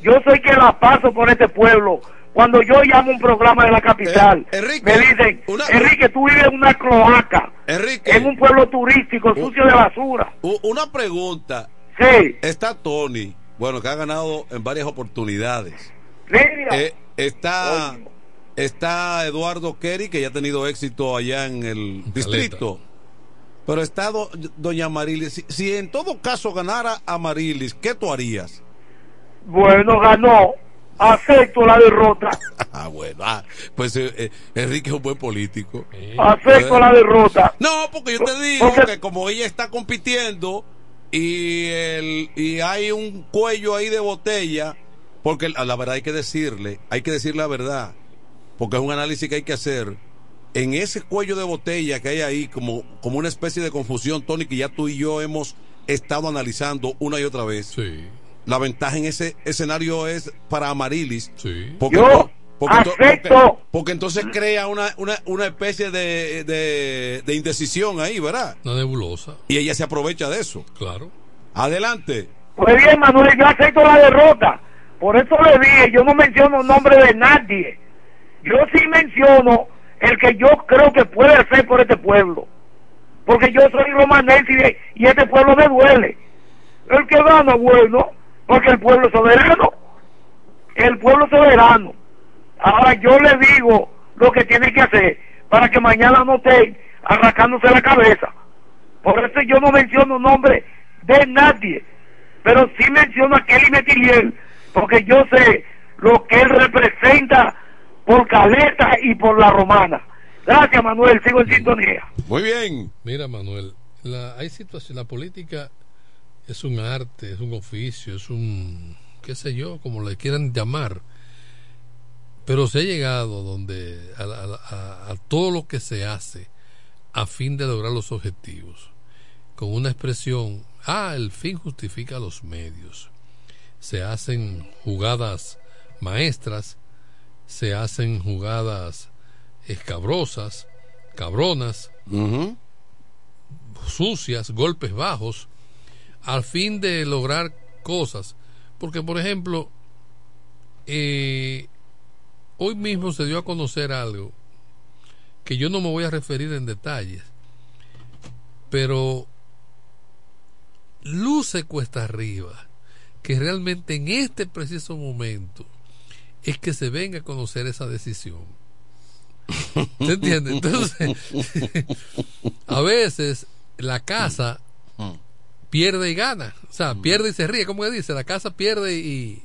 [SPEAKER 23] yo soy que la paso por este pueblo. Cuando yo llamo un programa de la capital,
[SPEAKER 18] Eh, Enrique,
[SPEAKER 23] me dicen,
[SPEAKER 18] una-
[SPEAKER 23] Enrique, tú vives en una cloaca,
[SPEAKER 18] Enrique,
[SPEAKER 23] en un pueblo turístico sucio de basura.
[SPEAKER 18] una pregunta.
[SPEAKER 23] Sí,
[SPEAKER 18] Está Tony, bueno, que ha ganado en varias oportunidades.
[SPEAKER 23] mira,
[SPEAKER 18] Eh, está, está Eduardo Kerry, que ya ha tenido éxito allá en el distrito. Pero está do- doña Marilis. Si, si en todo caso ganara a Marilis, ¿qué tú harías?
[SPEAKER 20] Bueno, ganó. Acepto la derrota. (laughs)
[SPEAKER 18] Ah, bueno. Ah, pues eh, eh, Enrique es un buen político.
[SPEAKER 20] Acepto la derrota.
[SPEAKER 18] No, porque yo te digo
[SPEAKER 20] Porque-
[SPEAKER 18] que como ella está compitiendo y, el, y hay un cuello ahí de botella, porque la verdad hay que decirle, hay que decir la verdad, porque es un análisis que hay que hacer. En ese cuello de botella que hay ahí, como, como una especie de confusión, Tony, que ya tú y yo hemos estado analizando una y otra vez. La ventaja en ese escenario es para Amarilis. Porque,
[SPEAKER 20] Yo
[SPEAKER 18] no- porque, ento-
[SPEAKER 20] acepto.
[SPEAKER 18] porque- porque entonces crea una, una, una especie de, de, de indecisión ahí, ¿verdad?
[SPEAKER 21] Una nebulosa.
[SPEAKER 18] Y ella se aprovecha de eso.
[SPEAKER 21] Claro.
[SPEAKER 20] Pues
[SPEAKER 18] Adelante.
[SPEAKER 20] bien, Manuel, yo acepto la derrota. Por eso le dije, yo no menciono nombre de nadie. Yo sí menciono el que yo creo que puede hacer por este pueblo. Porque yo soy romanense y, de- y este pueblo me duele. El que gana, bueno, porque el pueblo es soberano. El pueblo es soberano. Ahora yo le digo lo que tiene que hacer para que mañana no esté arrancándose la cabeza. Por eso yo no menciono nombre de nadie, pero sí menciono a Kelly Metiliel, porque yo sé lo que él representa por Caleta y por la Romana. Gracias, Manuel, sigo en sintonía.
[SPEAKER 18] Muy bien.
[SPEAKER 21] Mira, Manuel, la, hay situación, la política es un arte, es un oficio, es un, qué sé yo, como le quieran llamar. Pero se ha llegado donde a, a- a- a todo lo que se hace a fin de lograr los objetivos, con una expresión, ah, el fin justifica los medios. Se hacen jugadas maestras, se hacen jugadas escabrosas, cabronas, sucias, golpes bajos, al fin de lograr cosas. Porque, por ejemplo, eh, hoy mismo se dio a conocer algo que yo no me voy a referir en detalles, pero luce cuesta arriba que realmente en este preciso momento es que se venga a conocer esa decisión. ¿Se entiende? Entonces, (laughs) a veces la casa pierde y gana. O sea, pierde y se ríe. ¿Cómo que dice? La casa pierde y,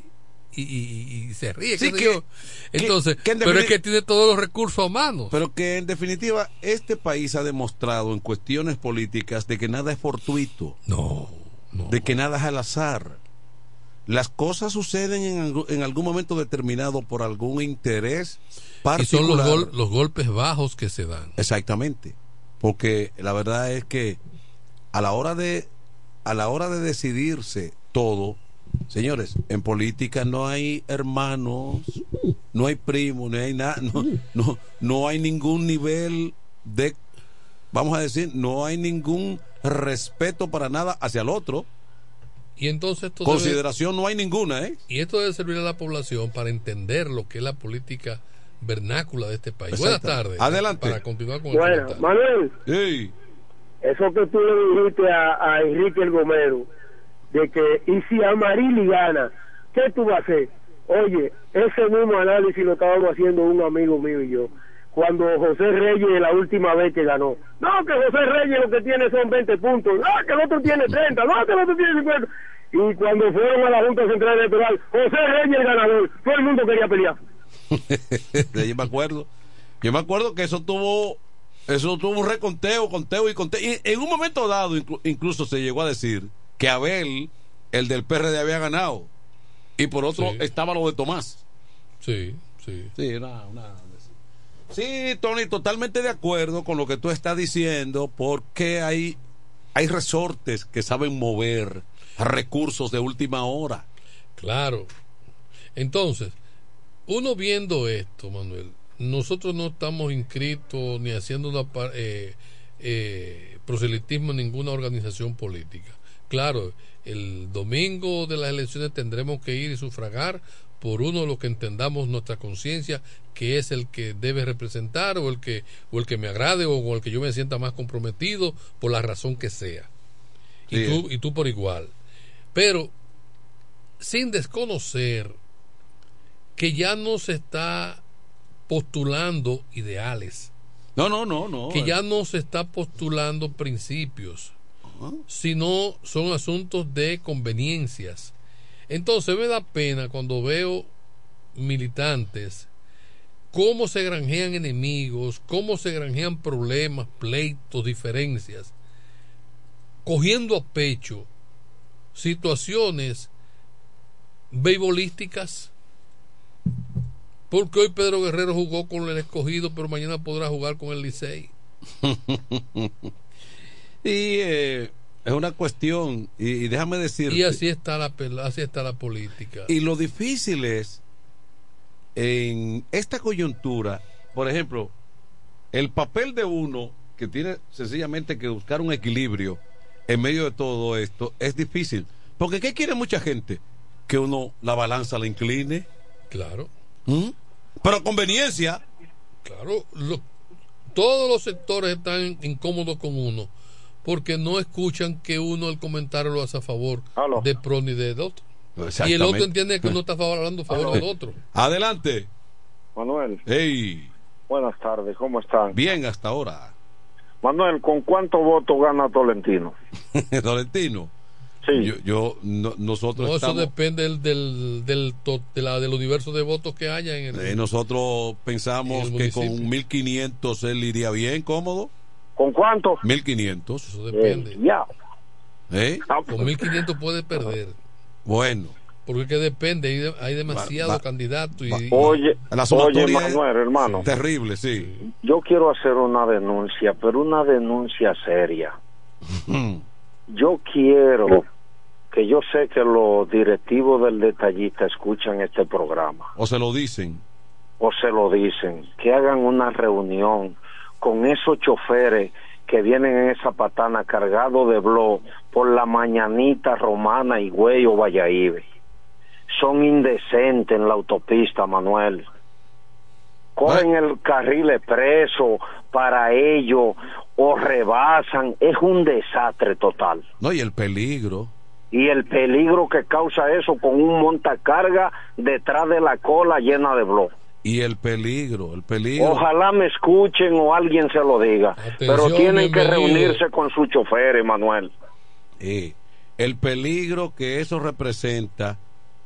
[SPEAKER 21] y, y- y se ríe.
[SPEAKER 18] Sí, que-
[SPEAKER 21] Entonces,
[SPEAKER 18] que en
[SPEAKER 21] pero es que tiene todos los recursos a mano.
[SPEAKER 18] Pero que en definitiva este país ha demostrado en cuestiones políticas de que nada es fortuito.
[SPEAKER 21] No.
[SPEAKER 18] De que nada es al azar. Las cosas suceden en, en algún momento determinado por algún interés
[SPEAKER 21] Y
[SPEAKER 18] particular.
[SPEAKER 21] son los, gol- los golpes bajos que se dan.
[SPEAKER 18] Exactamente. Porque la verdad es que a la hora de a la hora de decidirse todo, señores, en política no hay hermanos, no hay primos, no hay nada, no, no, no hay ningún nivel de vamos a decir, no hay ningún respeto para nada hacia el otro.
[SPEAKER 21] Y entonces esto debe-
[SPEAKER 18] Consideración no hay ninguna, ¿eh?
[SPEAKER 21] Y esto debe servir a la población para entender lo que es la política vernácula de este país. Buenas tardes.
[SPEAKER 18] Adelante.
[SPEAKER 21] Para continuar con el
[SPEAKER 20] Bueno. Manuel, eso que tú le dijiste a, a Enrique el Gomero, de que, y si Amarili gana, ¿qué tú vas a hacer? Oye, ese mismo análisis lo estábamos haciendo un amigo mío y yo, cuando José Reyes la última vez que ganó. No, que José Reyes lo que tiene son 20 puntos, no, que el otro tiene 30, no, que el otro tiene 50. Y cuando fueron a la Junta Central Electoral, José Reyes el ganador, todo el mundo quería pelear. (laughs)
[SPEAKER 18] yo me acuerdo. Yo me acuerdo que eso tuvo eso tuvo un reconteo, conteo y conteo. Y en un momento dado inclu- incluso se llegó a decir que Abel, el del PRD había ganado y por otro
[SPEAKER 21] Sí.
[SPEAKER 18] estaba lo de Tomás.
[SPEAKER 21] Sí, sí.
[SPEAKER 18] Sí, una, una- Sí, Tony, totalmente de acuerdo con lo que tú estás diciendo, porque hay, hay resortes que saben mover recursos de última hora.
[SPEAKER 21] Claro. Entonces, uno viendo esto, Manuel, nosotros no estamos inscritos ni haciendo una eh, eh, proselitismo en ninguna organización política. Claro, el domingo de las elecciones tendremos que ir y sufragar por uno de los que entendamos nuestra conciencia que es el que debe representar o el que o el que me agrade o con el que yo me sienta más comprometido por la razón que sea. Y tú y tú por igual. Pero sin desconocer que ya no se está postulando ideales.
[SPEAKER 18] No, no, no, no.
[SPEAKER 21] que ya no se está postulando principios, sino son asuntos de conveniencias. Entonces me da pena cuando veo militantes cómo se granjean enemigos, cómo se granjean problemas, pleitos, diferencias, cogiendo a pecho situaciones beisbolísticas. Porque hoy Pedro Guerrero jugó con el escogido, pero mañana podrá jugar con el Licey. (laughs)
[SPEAKER 18] y eh, es una cuestión, y, y déjame decir.
[SPEAKER 21] Y así está la así está la política.
[SPEAKER 18] Y lo difícil es, en esta coyuntura, por ejemplo, el papel de uno que tiene sencillamente que buscar un equilibrio en medio de todo esto es difícil. Porque ¿qué quiere mucha gente? Que uno la balanza la incline.
[SPEAKER 21] Claro.
[SPEAKER 18] ¿Mm? Pero conveniencia.
[SPEAKER 21] Claro, lo- todos los sectores están incómodos con uno porque no escuchan que uno el comentario lo hace a favor de pro ni del otro. Y el otro entiende que uno está hablando a favor del otro.
[SPEAKER 18] Adelante.
[SPEAKER 24] Manuel,
[SPEAKER 18] Hey,
[SPEAKER 24] buenas tardes, ¿cómo están?
[SPEAKER 18] bien hasta ahora.
[SPEAKER 24] Manuel, ¿con cuántos votos gana Tolentino? (laughs)
[SPEAKER 18] Tolentino.
[SPEAKER 24] Sí.
[SPEAKER 18] Yo, yo- no- nosotros
[SPEAKER 21] No, eso
[SPEAKER 18] estamos-
[SPEAKER 21] depende del, del, del, to- de la, del universo de votos que haya en el.
[SPEAKER 18] Eh, nosotros pensamos
[SPEAKER 21] En el
[SPEAKER 18] que con
[SPEAKER 21] municipio.
[SPEAKER 18] 1500 él iría bien, cómodo.
[SPEAKER 24] ¿Con cuánto?
[SPEAKER 18] 1500.
[SPEAKER 21] Eso depende.
[SPEAKER 24] ya.
[SPEAKER 18] ¿Eh?
[SPEAKER 21] Con 1500 puede perder.
[SPEAKER 18] Bueno.
[SPEAKER 21] Porque es que depende, hay, de- hay demasiados
[SPEAKER 18] Va- va-
[SPEAKER 21] candidatos. Y, y-
[SPEAKER 24] Oye,
[SPEAKER 18] La
[SPEAKER 24] oye, Manuel, hermano,
[SPEAKER 18] Terrible, sí.
[SPEAKER 24] yo quiero hacer una denuncia, pero una denuncia seria. Yo quiero que yo sé que los directivos del detallista escuchan este programa
[SPEAKER 18] O se lo dicen.
[SPEAKER 24] o se lo dicen, que hagan una reunión con esos choferes que vienen en esa patana cargados de blog por la mañanita romana y güey o Valladolid. Son indecentes en la autopista, Manuel. Cogen el carril expreso para ellos o rebasan. Es un desastre total.
[SPEAKER 18] No, y el peligro.
[SPEAKER 24] Y el peligro que causa eso con un montacarga detrás de la cola llena de blog.
[SPEAKER 18] Y el peligro, el peligro.
[SPEAKER 24] Ojalá me escuchen o alguien se lo diga. Pero tienen que reunirse con su chofer, Manuel.
[SPEAKER 18] Eh, el peligro que eso representa.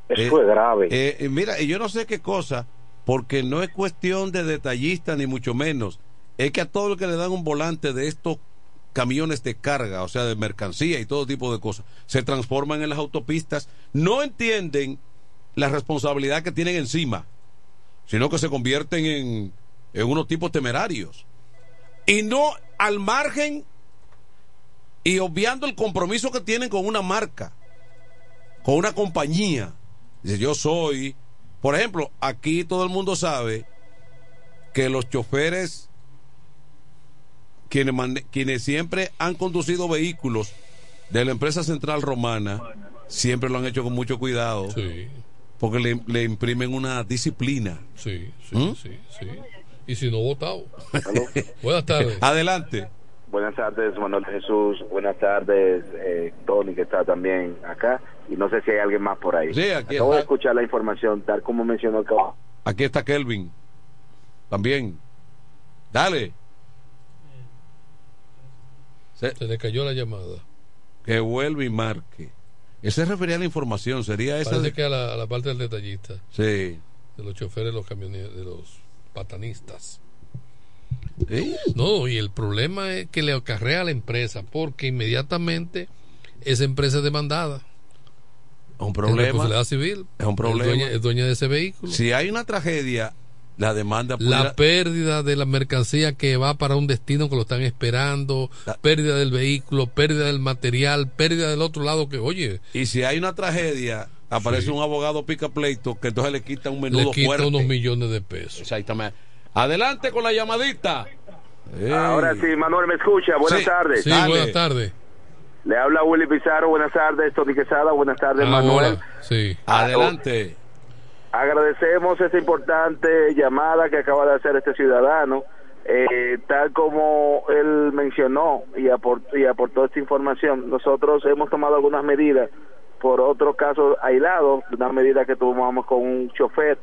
[SPEAKER 24] Eso es grave.
[SPEAKER 18] eh, eh, mira, y yo no sé qué cosa, porque no es cuestión de detallista ni mucho menos. Es que a todo el que le dan un volante de estos camiones de carga, o sea, de mercancía y todo tipo de cosas, se transforman en las autopistas, no entienden la responsabilidad que tienen encima, sino que se convierten en, en unos tipos temerarios. Y no al margen y obviando el compromiso que tienen con una marca, con una compañía. Yo soy, por ejemplo, aquí todo el mundo sabe que los choferes, quienes, quienes siempre han conducido vehículos de la empresa central romana, siempre lo han hecho con mucho cuidado, porque le, le imprimen una disciplina.
[SPEAKER 21] Sí, sí,
[SPEAKER 18] ¿Mm?
[SPEAKER 21] sí, sí. Y si no votado. (laughs) Buenas tardes.
[SPEAKER 18] Adelante.
[SPEAKER 25] Buenas tardes, Manuel Jesús. Buenas tardes, eh, Tony, que está también acá. Y no sé si hay alguien más por ahí.
[SPEAKER 18] Sí, aquí
[SPEAKER 25] Acabo de
[SPEAKER 18] está.
[SPEAKER 25] escuchar la información, tal como mencionó el caballo.
[SPEAKER 18] Aquí está Kelvin. También. Dale. Se,
[SPEAKER 21] le cayó la llamada.
[SPEAKER 18] Que vuelve y marque. Ese refería a la información, sería esa.
[SPEAKER 21] Parece
[SPEAKER 18] de-
[SPEAKER 21] que a la, a la parte del detallista.
[SPEAKER 18] Sí.
[SPEAKER 21] De los choferes, los camioneros, de los patanistas. No, y el problema es que le acarrea a la empresa, porque inmediatamente esa empresa es demandada.
[SPEAKER 18] un
[SPEAKER 21] En
[SPEAKER 18] problema.
[SPEAKER 21] responsabilidad civil.
[SPEAKER 18] Es un problema.
[SPEAKER 21] Es dueña, es dueña de ese vehículo.
[SPEAKER 18] Si hay una tragedia, la demanda
[SPEAKER 21] La pérdida de la mercancía que va para un destino que lo están esperando, pérdida del vehículo, pérdida del material, pérdida del otro lado que, oye,
[SPEAKER 18] Y si hay una tragedia, aparece un abogado pica pleito que entonces le quita un
[SPEAKER 21] le
[SPEAKER 18] menudo
[SPEAKER 21] quita
[SPEAKER 18] fuerte.
[SPEAKER 21] unos millones de pesos.
[SPEAKER 18] Exactamente. Adelante con la llamadita. Ey.
[SPEAKER 25] Ahora sí, Manuel, ¿me escucha? Buenas
[SPEAKER 18] Sí,
[SPEAKER 25] tardes.
[SPEAKER 21] Sí, buenas tardes.
[SPEAKER 25] Le habla Willy Pizarro. Buenas tardes, Tony Quesada. Buenas tardes, Manuel.
[SPEAKER 21] Sí.
[SPEAKER 18] Adelante.
[SPEAKER 25] Agradecemos esta importante llamada que acaba de hacer este ciudadano. Eh, tal como él mencionó y aportó, y aportó esta información, nosotros hemos tomado algunas medidas por otros casos aislados, una medida que tomamos con un chofer,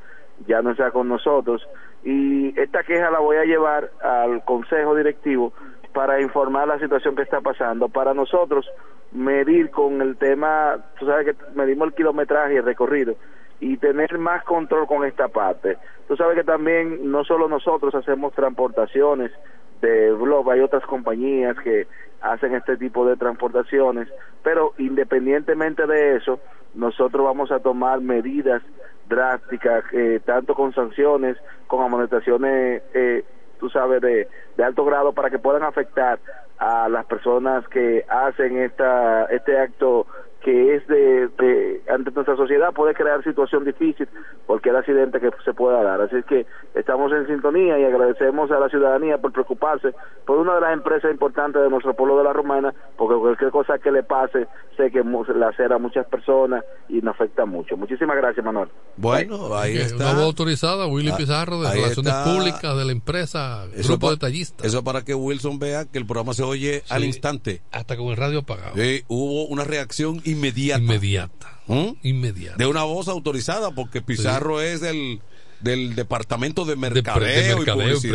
[SPEAKER 25] ya no está con nosotros, y esta queja la voy a llevar al consejo directivo para informar la situación que está pasando. Para nosotros medir con el tema, tú sabes que medimos el kilometraje y el recorrido, y tener más control con esta parte. Tú sabes que también no solo nosotros hacemos transportaciones de blog, hay otras compañías que hacen este tipo de transportaciones, pero independientemente de eso, nosotros vamos a tomar medidas drásticas, eh, tanto con sanciones, con amonestaciones, eh, tú sabes, de, de alto grado para que puedan afectar a las personas que hacen esta, este acto que es de, de, ante nuestra sociedad puede crear situación difícil cualquier accidente que se pueda dar. Así es que estamos en sintonía y agradecemos a la ciudadanía por preocuparse por una de las empresas importantes de nuestro pueblo de la Romana, porque cualquier cosa que le pase sé que la acera a muchas personas y nos afecta mucho. Muchísimas gracias, Manuel.
[SPEAKER 18] Bueno, ahí está.
[SPEAKER 21] Una voz autorizada, Willy
[SPEAKER 18] Ah,
[SPEAKER 21] Pizarro, de Relaciones
[SPEAKER 18] está.
[SPEAKER 21] Públicas de la empresa
[SPEAKER 18] Eso
[SPEAKER 21] Grupo Detallista.
[SPEAKER 18] Eso para que Wilson vea que el programa se oye al instante.
[SPEAKER 21] Hasta con el radio apagado.
[SPEAKER 18] Sí, hubo una reacción inmediata.
[SPEAKER 21] Inmediata.
[SPEAKER 18] ¿Mm?
[SPEAKER 21] Inmediata.
[SPEAKER 18] De una voz autorizada, porque Pizarro es del, del departamento de
[SPEAKER 21] De,
[SPEAKER 18] mercadeo,
[SPEAKER 21] de
[SPEAKER 18] y
[SPEAKER 21] mercadeo, sí.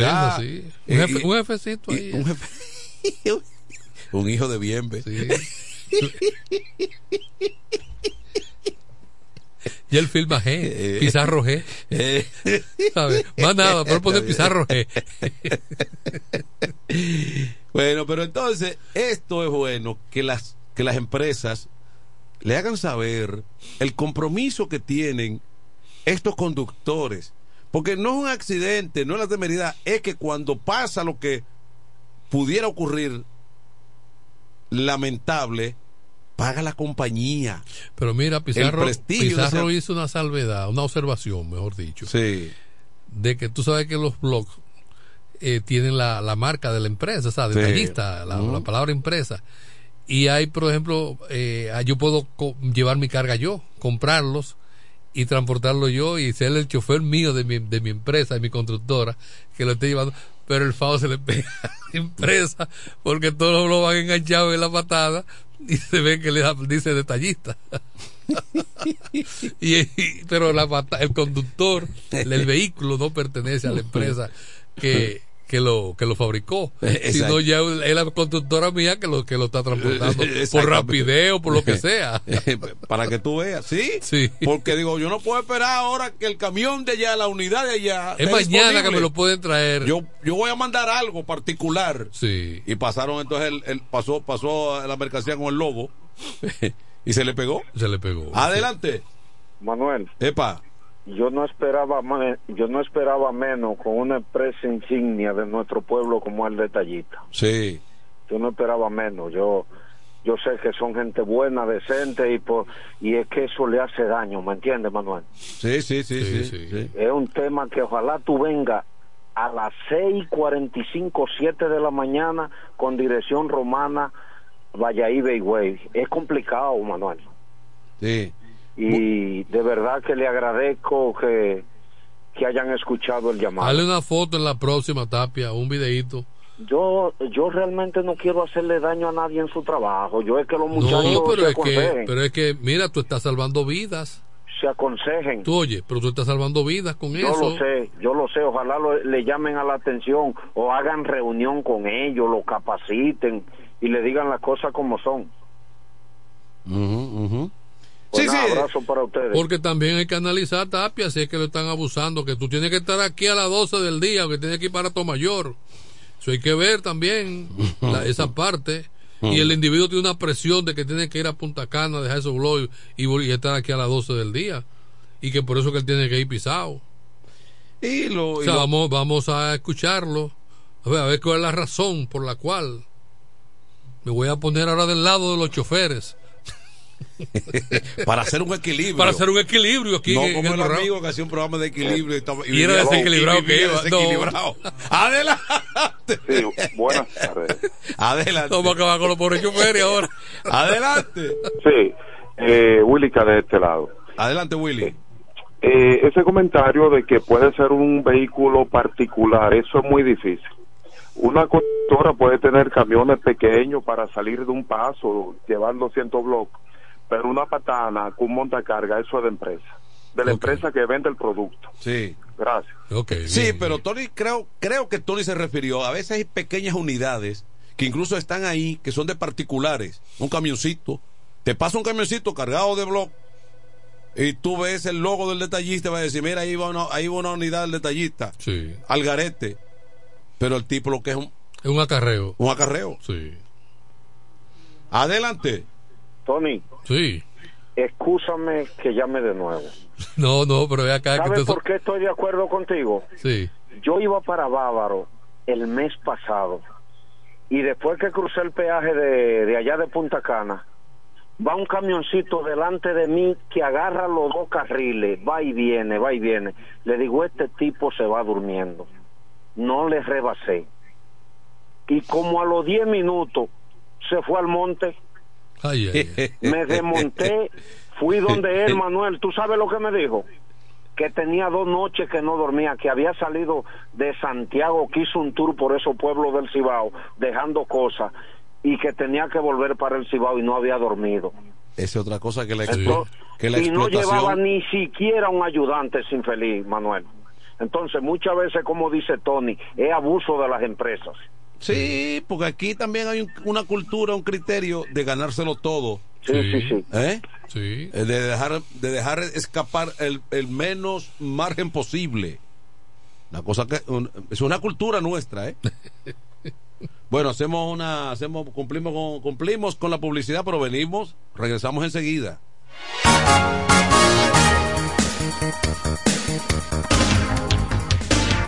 [SPEAKER 18] Y-
[SPEAKER 21] Un, jefe-
[SPEAKER 18] y-
[SPEAKER 21] un jefecito ahí.
[SPEAKER 18] un, jefe- (laughs) un hijo de Bienve.
[SPEAKER 21] Y él firma G, Pizarro G.
[SPEAKER 18] Eh.
[SPEAKER 21] Más nada, pero poner Pizarro G. (laughs)
[SPEAKER 18] Bueno, pero entonces, esto es bueno que las, que las empresas le hagan saber el compromiso que tienen estos conductores. Porque no es un accidente, no es la temeridad, es que cuando pasa lo que pudiera ocurrir lamentable, paga la compañía.
[SPEAKER 21] Pero mira, Pizarro, Pizarro hizo una salvedad, una observación, mejor dicho.
[SPEAKER 18] Sí.
[SPEAKER 21] De que tú sabes que los blogs eh, tienen la, la marca de la empresa, ¿sabes?
[SPEAKER 18] Sí.
[SPEAKER 21] Detallista, la,
[SPEAKER 18] Ujú.
[SPEAKER 21] la palabra empresa. Y hay, por ejemplo, eh, yo puedo llevar mi carga yo, comprarlos y transportarlo yo y ser el chofer mío de mi, de mi empresa, de mi constructora, que lo esté llevando. Pero el FAO se le (laughs) pega a la empresa porque todos lo van enganchados en la patada y se ve que le dice detallista. (laughs) y, pero la el conductor el vehículo no pertenece a la empresa que que lo que lo fabricó (laughs) sino ya es la constructora mía que lo que lo está transportando (laughs) por
[SPEAKER 18] Exactamente.
[SPEAKER 21] rapidez o por lo que (laughs) sea
[SPEAKER 18] Para que tú veas, ¿sí?
[SPEAKER 21] Sí.
[SPEAKER 18] Porque digo, yo no puedo esperar ahora que el camión de allá, la unidad de allá.
[SPEAKER 21] es mañana que me lo pueden traer
[SPEAKER 18] Yo, yo voy a mandar algo particular.
[SPEAKER 21] sí
[SPEAKER 18] Y pasaron entonces, el, el- pasó, pasó la mercancía con el lobo y se le pegó.
[SPEAKER 21] se le pegó
[SPEAKER 18] Adelante.
[SPEAKER 24] Manuel,
[SPEAKER 18] Epa.
[SPEAKER 24] Yo no esperaba yo no esperaba menos con una empresa insignia de nuestro pueblo como el detallista.
[SPEAKER 18] Sí.
[SPEAKER 24] Yo no esperaba menos. Yo yo sé que son gente buena, decente y por, y es que eso le hace daño, ¿me entiendes, Manuel?
[SPEAKER 18] Sí, sí, sí, sí. sí.
[SPEAKER 24] Es un tema que ojalá tú vengas a las seis cuarenta y cinco, siete de la mañana con dirección romana Valladolid Bayway. Es complicado, Manuel.
[SPEAKER 18] Sí.
[SPEAKER 24] Y de verdad que le agradezco que, que hayan escuchado el llamado.
[SPEAKER 21] Dale una foto en la próxima tapia un videito
[SPEAKER 24] Yo yo realmente no quiero hacerle daño a nadie en su trabajo. Yo es que los muchachos
[SPEAKER 21] no pero
[SPEAKER 24] se
[SPEAKER 21] es que pero es que mira tú estás salvando vidas
[SPEAKER 24] Se aconsejen.
[SPEAKER 21] tú oye pero tú estás salvando vidas con
[SPEAKER 24] Yo
[SPEAKER 21] eso
[SPEAKER 24] lo sé, yo lo sé. Ojalá lo- le llamen a la atención o hagan reunión con ellos, lo capaciten y le digan las cosas como son. Pues
[SPEAKER 21] Sí,
[SPEAKER 24] nada,
[SPEAKER 21] sí.
[SPEAKER 24] abrazo para ustedes.
[SPEAKER 21] Porque también hay que analizar, Tapia, si es que lo están abusando, que tú tienes que estar aquí a las 12 del día o que tienes que ir para Tomayor. Eso hay que ver también la- (laughs) esa parte. Y el individuo tiene una presión de que tiene que ir a Punta Cana, dejar esos blogs y, estar aquí a las 12 del día. Y que por eso que él tiene que ir pisado.
[SPEAKER 18] Y lo,
[SPEAKER 21] O
[SPEAKER 18] y
[SPEAKER 21] sea,
[SPEAKER 18] lo-
[SPEAKER 21] vamos, vamos a escucharlo. A ver, a ver cuál es la razón por la cual me voy a poner ahora del lado de los choferes. (laughs)
[SPEAKER 18] para hacer un equilibrio.
[SPEAKER 21] Para hacer un equilibrio aquí
[SPEAKER 18] No
[SPEAKER 21] en-
[SPEAKER 18] como
[SPEAKER 21] el
[SPEAKER 18] el amigo que hacía un programa de equilibrio. Y, estaba-
[SPEAKER 21] Y era
[SPEAKER 18] vivía-
[SPEAKER 21] desequilibrado
[SPEAKER 18] y
[SPEAKER 21] que iba. No.
[SPEAKER 18] desequilibrado. Adelante.
[SPEAKER 25] Sí, buenas tardes. (laughs)
[SPEAKER 18] Adelante.
[SPEAKER 21] Vamos a acabar con los pobres choferes ahora.
[SPEAKER 18] Adelante.
[SPEAKER 26] Sí, eh, Willy de este lado.
[SPEAKER 18] Adelante, Willy.
[SPEAKER 26] Eh, ese comentario de que puede ser un vehículo particular, eso es muy difícil. Una constructora puede tener camiones pequeños para salir de un paso, llevar 200 bloques, pero una patana con un montacarga, eso es de empresa, de la empresa que vende el producto.
[SPEAKER 18] Sí.
[SPEAKER 26] Gracias.
[SPEAKER 21] Okay,
[SPEAKER 18] Sí, pero Tony, creo, creo que Tony se refirió. A veces hay pequeñas unidades que incluso están ahí, que son de particulares, un camioncito, te pasa un camioncito cargado de blog y tú ves el logo del detallista y vas a decir, mira, ahí va una, ahí va una unidad del detallista,
[SPEAKER 21] Sí.
[SPEAKER 18] al garete, pero el tipo lo que es un,
[SPEAKER 21] Es un acarreo.
[SPEAKER 18] un acarreo.
[SPEAKER 21] Sí.
[SPEAKER 18] Adelante.
[SPEAKER 24] Tony,
[SPEAKER 21] Sí.
[SPEAKER 24] excúsame que llame de nuevo. (laughs)
[SPEAKER 21] No, no, pero ve acá que
[SPEAKER 24] ¿Sabes
[SPEAKER 21] te-
[SPEAKER 24] por qué estoy de acuerdo contigo?
[SPEAKER 21] Sí.
[SPEAKER 24] Yo iba para Bávaro el mes pasado y después que crucé el peaje de, de allá de Punta Cana, va un camioncito delante de mí que agarra los dos carriles, va y viene, va y viene. Le digo, este tipo se va durmiendo. No le rebasé. Y como a los 10 minutos se fue al monte,
[SPEAKER 21] Ay, ay, ay.
[SPEAKER 24] me desmonté, fui donde él, Manuel, ¿tú sabes lo que me dijo? Que tenía dos noches que no dormía, que había salido de Santiago, que hizo un tour por esos pueblos del Cibao, dejando cosas, y que tenía que volver para el Cibao y no había dormido.
[SPEAKER 18] Esa es otra cosa que la,
[SPEAKER 24] Entonces,
[SPEAKER 18] que la
[SPEAKER 24] y no llevaba ni siquiera un ayudante sin feliz, Manuel. Entonces, muchas veces, como dice Tony, es abuso de las empresas.
[SPEAKER 18] Sí, porque aquí también hay un- una cultura, un criterio de ganárselo todo.
[SPEAKER 24] Sí, sí, sí.
[SPEAKER 18] ¿Eh?
[SPEAKER 21] Sí.
[SPEAKER 18] Eh, De dejar, de dejar escapar el, el menos margen posible. Una cosa que un- es una cultura nuestra, ¿eh? (laughs) Bueno, hacemos una, hacemos, cumplimos con, cumplimos con la publicidad, pero venimos, regresamos enseguida.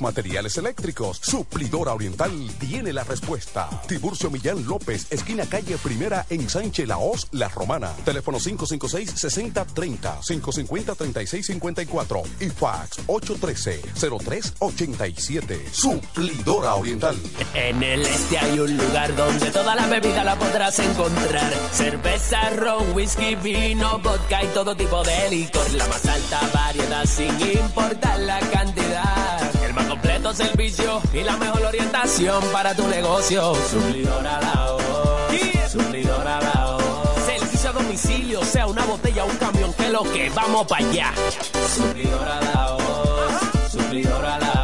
[SPEAKER 11] materiales eléctricos, Suplidora Oriental tiene la respuesta. Tiburcio Millán López, esquina calle Primera en Sánchez Laos, La Romana. Teléfono 556-6030, 550-3654 y fax 813-0387. Suplidora Oriental.
[SPEAKER 27] En el este hay un lugar donde toda la bebida la podrás encontrar. Cerveza, ron, whisky, vino, vodka y todo tipo de licor. La más alta variedad sin importar la cantidad. Completo servicio y la mejor orientación para tu negocio. Suplidora la voz. Suplidora la voz. Servicio a domicilio, sea una botella o un camión, que lo que vamos para allá. Suplidora la voz. Suplidora la voz.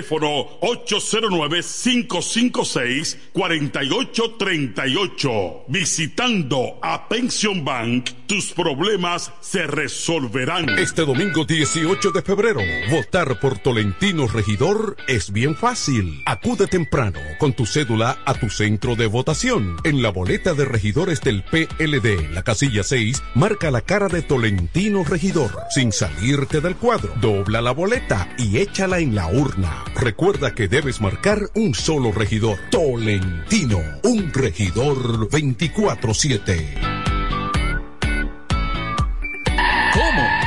[SPEAKER 13] Teléfono 809-556-4838. Visitando a Pension Bank, tus problemas se resolverán.
[SPEAKER 28] Este domingo 18 de febrero, votar por Tolentino Regidor es bien fácil. Acude temprano con tu cédula a tu centro de votación. En la boleta de regidores del PLD, la casilla 6, marca la cara de Tolentino Regidor. Sin salirte del cuadro, dobla la boleta y échala en la urna. Recuerda que debes marcar un solo regidor. Tolentino, un regidor 24-7.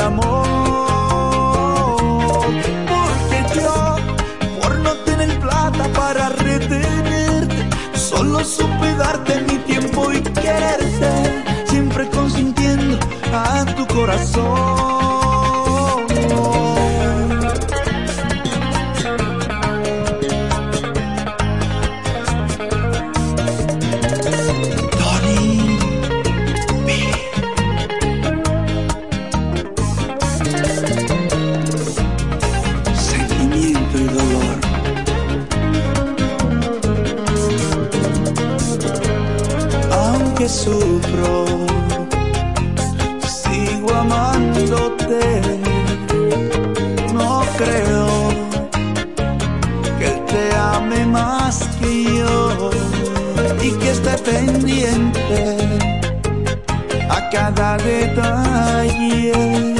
[SPEAKER 14] Amor. Porque yo, por no tener plata para retenerte, solo supe darte mi tiempo y quererte, siempre consintiendo a tu corazón. Detalle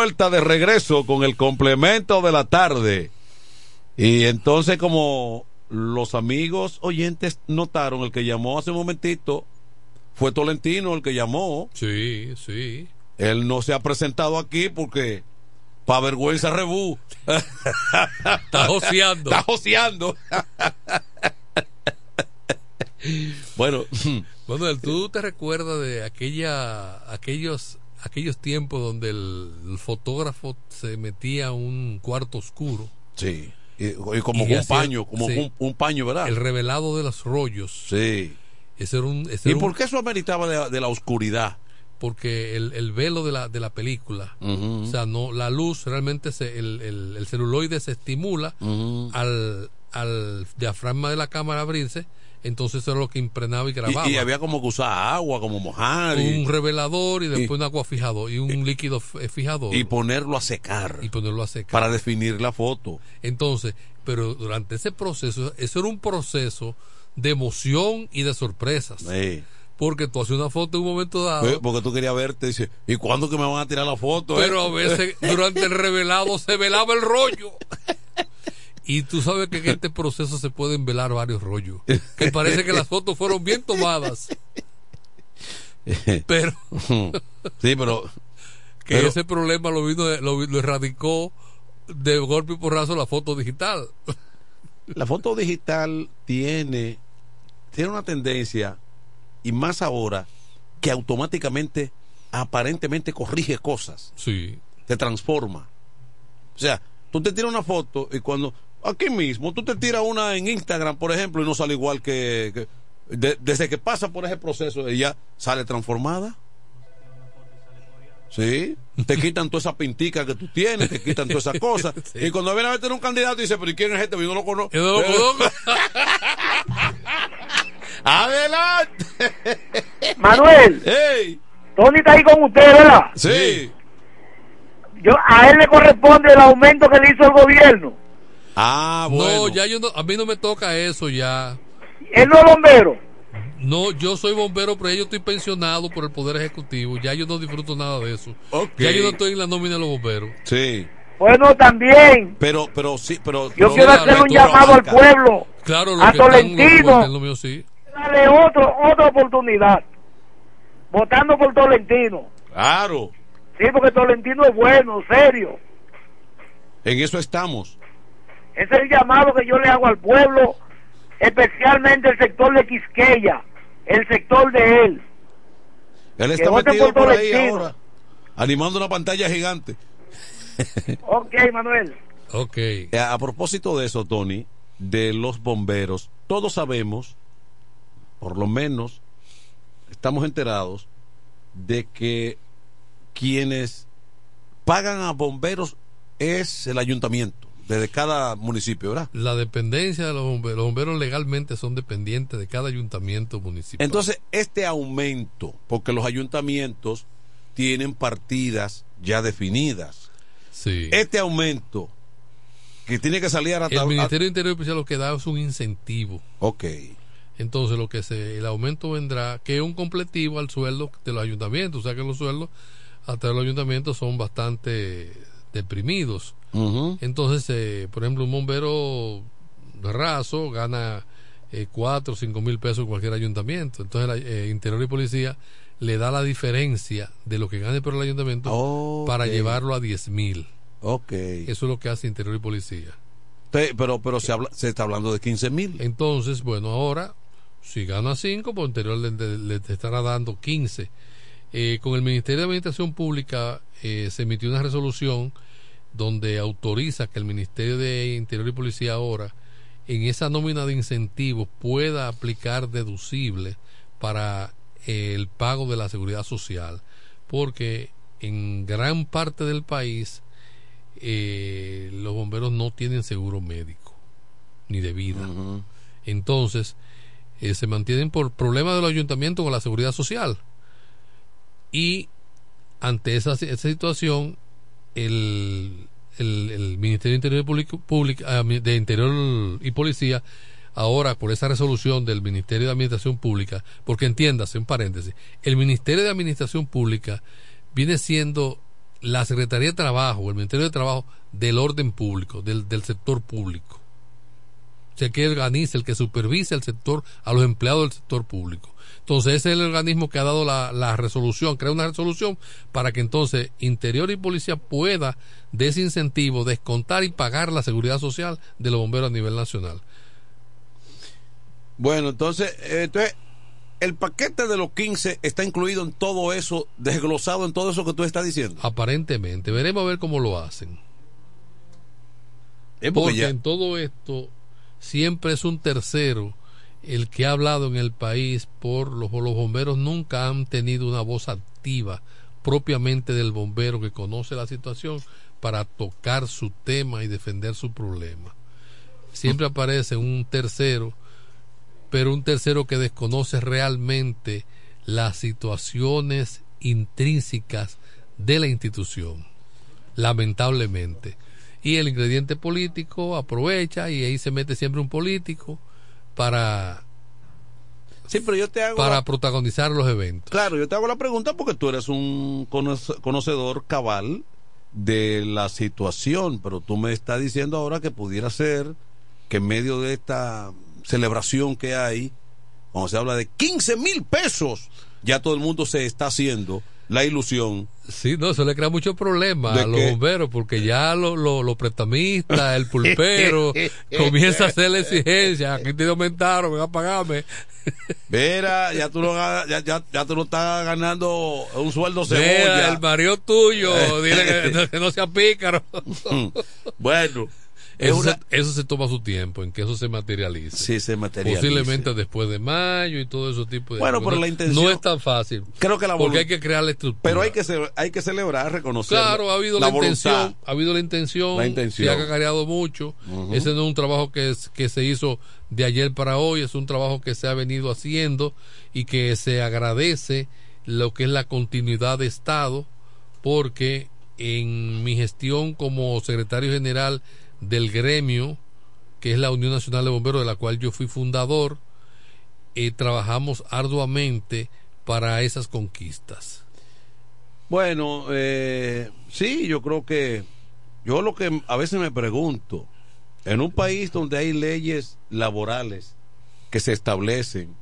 [SPEAKER 18] Vuelta de regreso con el complemento de la tarde. Y entonces como los amigos oyentes notaron, el que llamó hace un momentito fue Tolentino el que llamó.
[SPEAKER 21] Sí, sí.
[SPEAKER 18] Él no se ha presentado aquí porque para vergüenza rebú.
[SPEAKER 21] Está joseando. (laughs)
[SPEAKER 18] Está joseando. bueno,
[SPEAKER 21] Bueno, ¿tú te recuerdas de aquella, aquellos, aquellos tiempos donde el, el fotógrafo se metía a un cuarto oscuro?
[SPEAKER 18] Sí. Y, y como
[SPEAKER 21] Y
[SPEAKER 18] un
[SPEAKER 21] hacía-
[SPEAKER 18] paño, como
[SPEAKER 21] sí.
[SPEAKER 18] un, un paño, ¿verdad?
[SPEAKER 21] El revelado de los rollos.
[SPEAKER 18] Sí.
[SPEAKER 21] Ese era un, ese
[SPEAKER 18] ¿Y
[SPEAKER 21] era un-
[SPEAKER 18] por qué eso ameritaba de, de la oscuridad?
[SPEAKER 21] porque el, el velo de la, de la película, o sea, no la luz realmente se, el, el, el celuloide se estimula al, al diafragma de la cámara abrirse, entonces eso era lo que impregnaba y grababa.
[SPEAKER 18] Y, y había como que usar agua, como mojar. y-
[SPEAKER 21] un revelador y después
[SPEAKER 18] y-
[SPEAKER 21] un agua fijador y un líquido eh, fijador
[SPEAKER 18] y ponerlo a secar
[SPEAKER 21] y ponerlo a secar
[SPEAKER 18] para definir la foto.
[SPEAKER 21] entonces pero durante ese proceso eso era un proceso de emoción y de sorpresas
[SPEAKER 18] Sí.
[SPEAKER 21] porque tú haces una foto en un momento dado
[SPEAKER 18] Porque tú querías verte, dice, ¿y cuándo que me van a tirar la foto? eh?"
[SPEAKER 21] pero a veces durante el revelado se velaba el rollo (laughs) y tú sabes que en este proceso se pueden velar varios rollos que parece que las fotos fueron bien tomadas pero
[SPEAKER 18] sí, pero (laughs)
[SPEAKER 21] que
[SPEAKER 18] pero-
[SPEAKER 21] ese problema lo vino lo, lo erradicó de golpe y porrazo la foto digital
[SPEAKER 18] la foto digital tiene, tiene una tendencia, y más ahora, que automáticamente, aparentemente corrige cosas.
[SPEAKER 21] Sí.
[SPEAKER 18] Te transforma. O sea, tú te tiras una foto y cuando, aquí mismo, tú te tiras una en Instagram, por ejemplo, y no sale igual que... que- de- desde que pasa por ese proceso, ella sale transformada. Sí, te quitan toda esa pintica que tú tienes, te quitan todas esas cosas. (laughs) Y cuando viene a meter un candidato, dice, pero ¿y quién es este? Yo no lo conozco.
[SPEAKER 21] Yo no lo conozco. (laughs)
[SPEAKER 18] Adelante.
[SPEAKER 23] Manuel, (laughs)
[SPEAKER 18] Hey.
[SPEAKER 23] Tony está ahí con usted, ¿verdad?
[SPEAKER 18] Sí.
[SPEAKER 23] Yo, a él le corresponde el aumento que le hizo el gobierno.
[SPEAKER 18] Ah, bueno.
[SPEAKER 21] No, ya yo no, a mí no me toca eso ya.
[SPEAKER 23] Él no es bombero.
[SPEAKER 21] No, yo soy bombero, pero ya yo estoy pensionado por el Poder Ejecutivo. Ya yo no disfruto nada de eso. Ya yo no estoy en la nómina de los bomberos.
[SPEAKER 18] Sí.
[SPEAKER 23] Bueno, también.
[SPEAKER 18] Pero, pero sí, pero.
[SPEAKER 23] Yo
[SPEAKER 18] pero-
[SPEAKER 23] quiero hacer un llamado al pueblo.
[SPEAKER 21] Claro, lo
[SPEAKER 23] a
[SPEAKER 21] que están-
[SPEAKER 23] Tolentino.
[SPEAKER 21] lo- lo mío sí.
[SPEAKER 23] Dale otro, otra oportunidad. Votando por Tolentino.
[SPEAKER 18] Claro.
[SPEAKER 23] Sí, porque Tolentino es bueno, serio.
[SPEAKER 18] En eso estamos.
[SPEAKER 23] Ese es el llamado que yo le hago al pueblo, especialmente el sector de Quisqueya, el sector de él.
[SPEAKER 18] Él está metido
[SPEAKER 23] por
[SPEAKER 18] por ahí ahora. Animando una pantalla gigante. (laughs)
[SPEAKER 23] Ok, Manuel.
[SPEAKER 21] Ok.
[SPEAKER 18] Eh, A propósito de eso, Tony, de los bomberos, todos sabemos, por lo menos, estamos enterados de que quienes pagan a bomberos es el ayuntamiento, desde cada municipio, ¿verdad?
[SPEAKER 21] La dependencia de los bomberos, los bomberos legalmente son dependientes de cada ayuntamiento municipal.
[SPEAKER 18] Entonces, este aumento, porque los ayuntamientos tienen partidas ya definidas,
[SPEAKER 21] sí.
[SPEAKER 18] este aumento que tiene que salir a
[SPEAKER 21] el Ministerio de Interior Policía lo que da es un incentivo.
[SPEAKER 18] Ok.
[SPEAKER 21] Entonces lo que se, el aumento vendrá, que es un completivo al sueldo de los ayuntamientos. O sea que los sueldos hasta los ayuntamientos son bastante deprimidos. Entonces, eh, por ejemplo, un bombero raso gana eh, 4 o 5 mil pesos en cualquier ayuntamiento. Entonces, el eh, Interior y Policía le da la diferencia de lo que gane por el ayuntamiento para llevarlo a 10 mil.
[SPEAKER 18] Ok.
[SPEAKER 21] Eso es lo que hace Interior y Policía.
[SPEAKER 18] Pe- Pero, pero se, habla, se está hablando de 15 mil.
[SPEAKER 21] Entonces, bueno, ahora, si gana 5, por interior le, le- le estará dando 15. Eh, con el Ministerio de Administración Pública eh, se emitió una resolución donde autoriza que el Ministerio de Interior y Policía ahora, en esa nómina de incentivos, pueda aplicar deducible para eh, el pago de la seguridad social. Porque en gran parte del país eh, los bomberos no tienen seguro médico ni de vida. Entonces, eh, se mantienen por problemas de los ayuntamientos con la seguridad social. Y ante esa, esa situación, el, el, Ministerio de Interior Público- ah, de Interior y Policía, ahora por esa resolución del Ministerio de Administración Pública, porque entiéndase, un paréntesis, el Ministerio de Administración Pública viene siendo la Secretaría de Trabajo, el Ministerio de Trabajo del orden público, del, del sector público. O sea, que organiza, el que supervisa el sector, a los empleados del sector público. Entonces, ese es el organismo que ha dado la, la resolución, crea una resolución para que entonces Interior y Policía pueda de ese incentivo descontar y pagar la seguridad social de los bomberos a nivel nacional.
[SPEAKER 18] Bueno, entonces, eh, entonces, el paquete de los 15 está incluido en todo eso, desglosado en todo eso que tú estás diciendo.
[SPEAKER 21] Aparentemente, veremos a ver cómo lo hacen.
[SPEAKER 18] Eh, porque
[SPEAKER 21] porque
[SPEAKER 18] ya-
[SPEAKER 21] en todo esto siempre es un tercero el que ha hablado en el país por los, los bomberos nunca han tenido una voz activa propiamente del bombero que conoce la situación para tocar su tema y defender su problema. Siempre aparece un tercero, pero un tercero que desconoce realmente las situaciones intrínsecas de la institución, lamentablemente. Y el ingrediente político aprovecha y ahí se mete siempre un político para,
[SPEAKER 18] Sí, pero yo te hago
[SPEAKER 21] para
[SPEAKER 18] la-
[SPEAKER 21] protagonizar los eventos.
[SPEAKER 18] Claro, yo te hago la pregunta porque tú eres un conoce- conocedor cabal de la situación, pero tú me estás diciendo ahora que pudiera ser que en medio de esta celebración que hay, cuando se habla de 15 mil pesos, ya todo el mundo se está haciendo la ilusión.
[SPEAKER 21] Sí, no, eso le crea muchos problemas
[SPEAKER 18] ¿De
[SPEAKER 21] a los
[SPEAKER 18] qué?
[SPEAKER 21] bomberos porque ya los lo, los prestamistas, el pulpero, (laughs) comienza a hacer la exigencia. Aquí te aumentaron, ven a pagarme.
[SPEAKER 18] Mira, ya tú no, ya, ya, ya tú no estás ganando un sueldo
[SPEAKER 21] Mira,
[SPEAKER 18] cebolla.
[SPEAKER 21] el marido tuyo, dile que, (laughs) no- que no sea pícaro.
[SPEAKER 18] bueno,
[SPEAKER 21] Eso,
[SPEAKER 18] una-
[SPEAKER 21] se, eso se toma su tiempo en que eso se materialice.
[SPEAKER 18] Sí, se materialice.
[SPEAKER 21] Posiblemente después de mayo y todo ese tipo de
[SPEAKER 18] Bueno,
[SPEAKER 21] cosas.
[SPEAKER 18] pero la intención-
[SPEAKER 21] No es tan fácil.
[SPEAKER 18] Creo que la
[SPEAKER 21] Porque hay que crear la estructura.
[SPEAKER 18] Pero hay que, ce- hay que celebrar, reconocer.
[SPEAKER 21] Claro, ha habido la, intención, ha habido la intención,
[SPEAKER 18] La intención.
[SPEAKER 21] se ha cacareado mucho. Ese no es un trabajo que, es- que se hizo de ayer para hoy, es un trabajo que se ha venido haciendo y que se agradece lo que es la continuidad de Estado, porque en mi gestión como secretario general del gremio, que es la Unión Nacional de Bomberos, de la cual yo fui fundador, eh, trabajamos arduamente para esas conquistas.
[SPEAKER 18] Bueno, eh, sí, yo creo que yo lo que a veces me pregunto, en un país donde hay leyes laborales que se establecen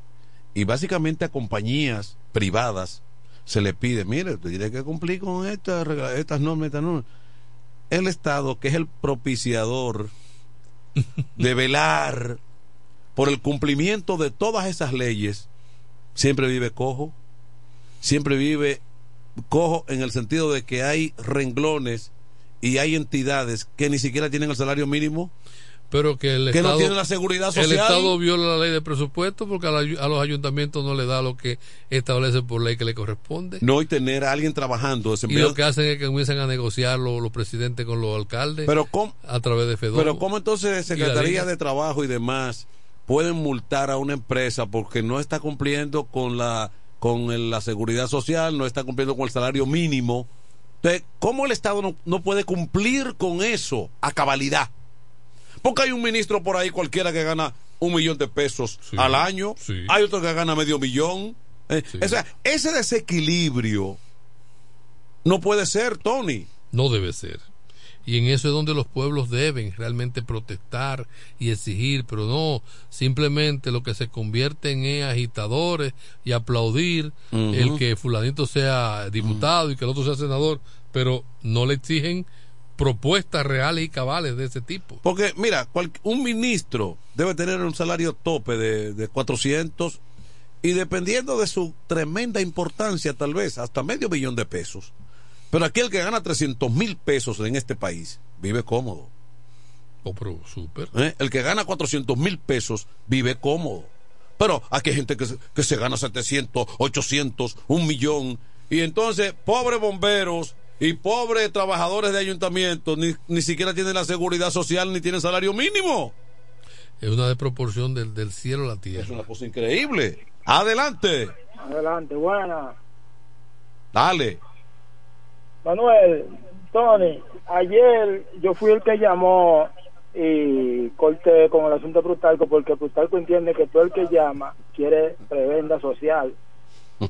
[SPEAKER 18] y básicamente a compañías privadas se le pide, mire, tiene que cumplir con estas estas normas, estas normas. El Estado, que es el propiciador de velar por el cumplimiento de todas esas leyes, siempre vive cojo, siempre vive cojo en el sentido de que hay renglones y hay entidades que ni siquiera tienen el salario mínimo
[SPEAKER 21] pero que el
[SPEAKER 18] que
[SPEAKER 21] Estado,
[SPEAKER 18] no tienen la seguridad social.
[SPEAKER 21] El Estado viola la ley de presupuesto porque a, la, a, los ayuntamientos no le da lo que establece por ley que le corresponde.
[SPEAKER 18] No, y tener a alguien trabajando.
[SPEAKER 21] Y lo que hacen es que comiencen a negociar los, los presidentes con los alcaldes
[SPEAKER 18] pero ¿cómo,
[SPEAKER 21] a través de FEDO.
[SPEAKER 18] Pero ¿cómo entonces Secretaría de Trabajo y demás pueden multar a una empresa porque no está cumpliendo con la con la seguridad social, no está cumpliendo con el salario mínimo? Entonces, ¿cómo el Estado no, no puede cumplir con eso a cabalidad? Porque hay un ministro por ahí cualquiera que gana un millón de pesos
[SPEAKER 21] sí,
[SPEAKER 18] al año,
[SPEAKER 21] sí.
[SPEAKER 18] hay otro que gana medio millón. Eh, sí. O sea, ese desequilibrio no puede ser, Tony.
[SPEAKER 21] No debe ser. Y en eso es donde los pueblos deben realmente protestar y exigir, pero no simplemente lo que se convierten en agitadores y aplaudir uh -huh. el que fulanito sea diputado uh -huh. y que el otro sea senador, pero no le exigen propuestas reales y cabales de ese tipo.
[SPEAKER 18] Porque, mira, cual, un ministro debe tener un salario tope de, de 400 y dependiendo de su tremenda importancia, tal vez hasta medio millón de pesos. Pero aquel que gana 300 mil pesos en este país vive cómodo.
[SPEAKER 21] Oh, pero súper.
[SPEAKER 18] ¿Eh? El que gana 400 mil pesos vive cómodo. Pero aquí hay gente que se, que se gana 700, 800, un millón. Y entonces, pobres bomberos y pobres trabajadores de ayuntamientos ni, ni siquiera tienen la seguridad social ni tienen salario mínimo.
[SPEAKER 21] Es una desproporción del, del cielo a la tierra.
[SPEAKER 18] Es una cosa increíble. Adelante.
[SPEAKER 23] Adelante, buena.
[SPEAKER 18] Dale.
[SPEAKER 23] Manuel, Tony, ayer yo fui el que llamó y corté con el asunto de Brutalco porque Brutalco entiende que todo el que llama quiere prebenda social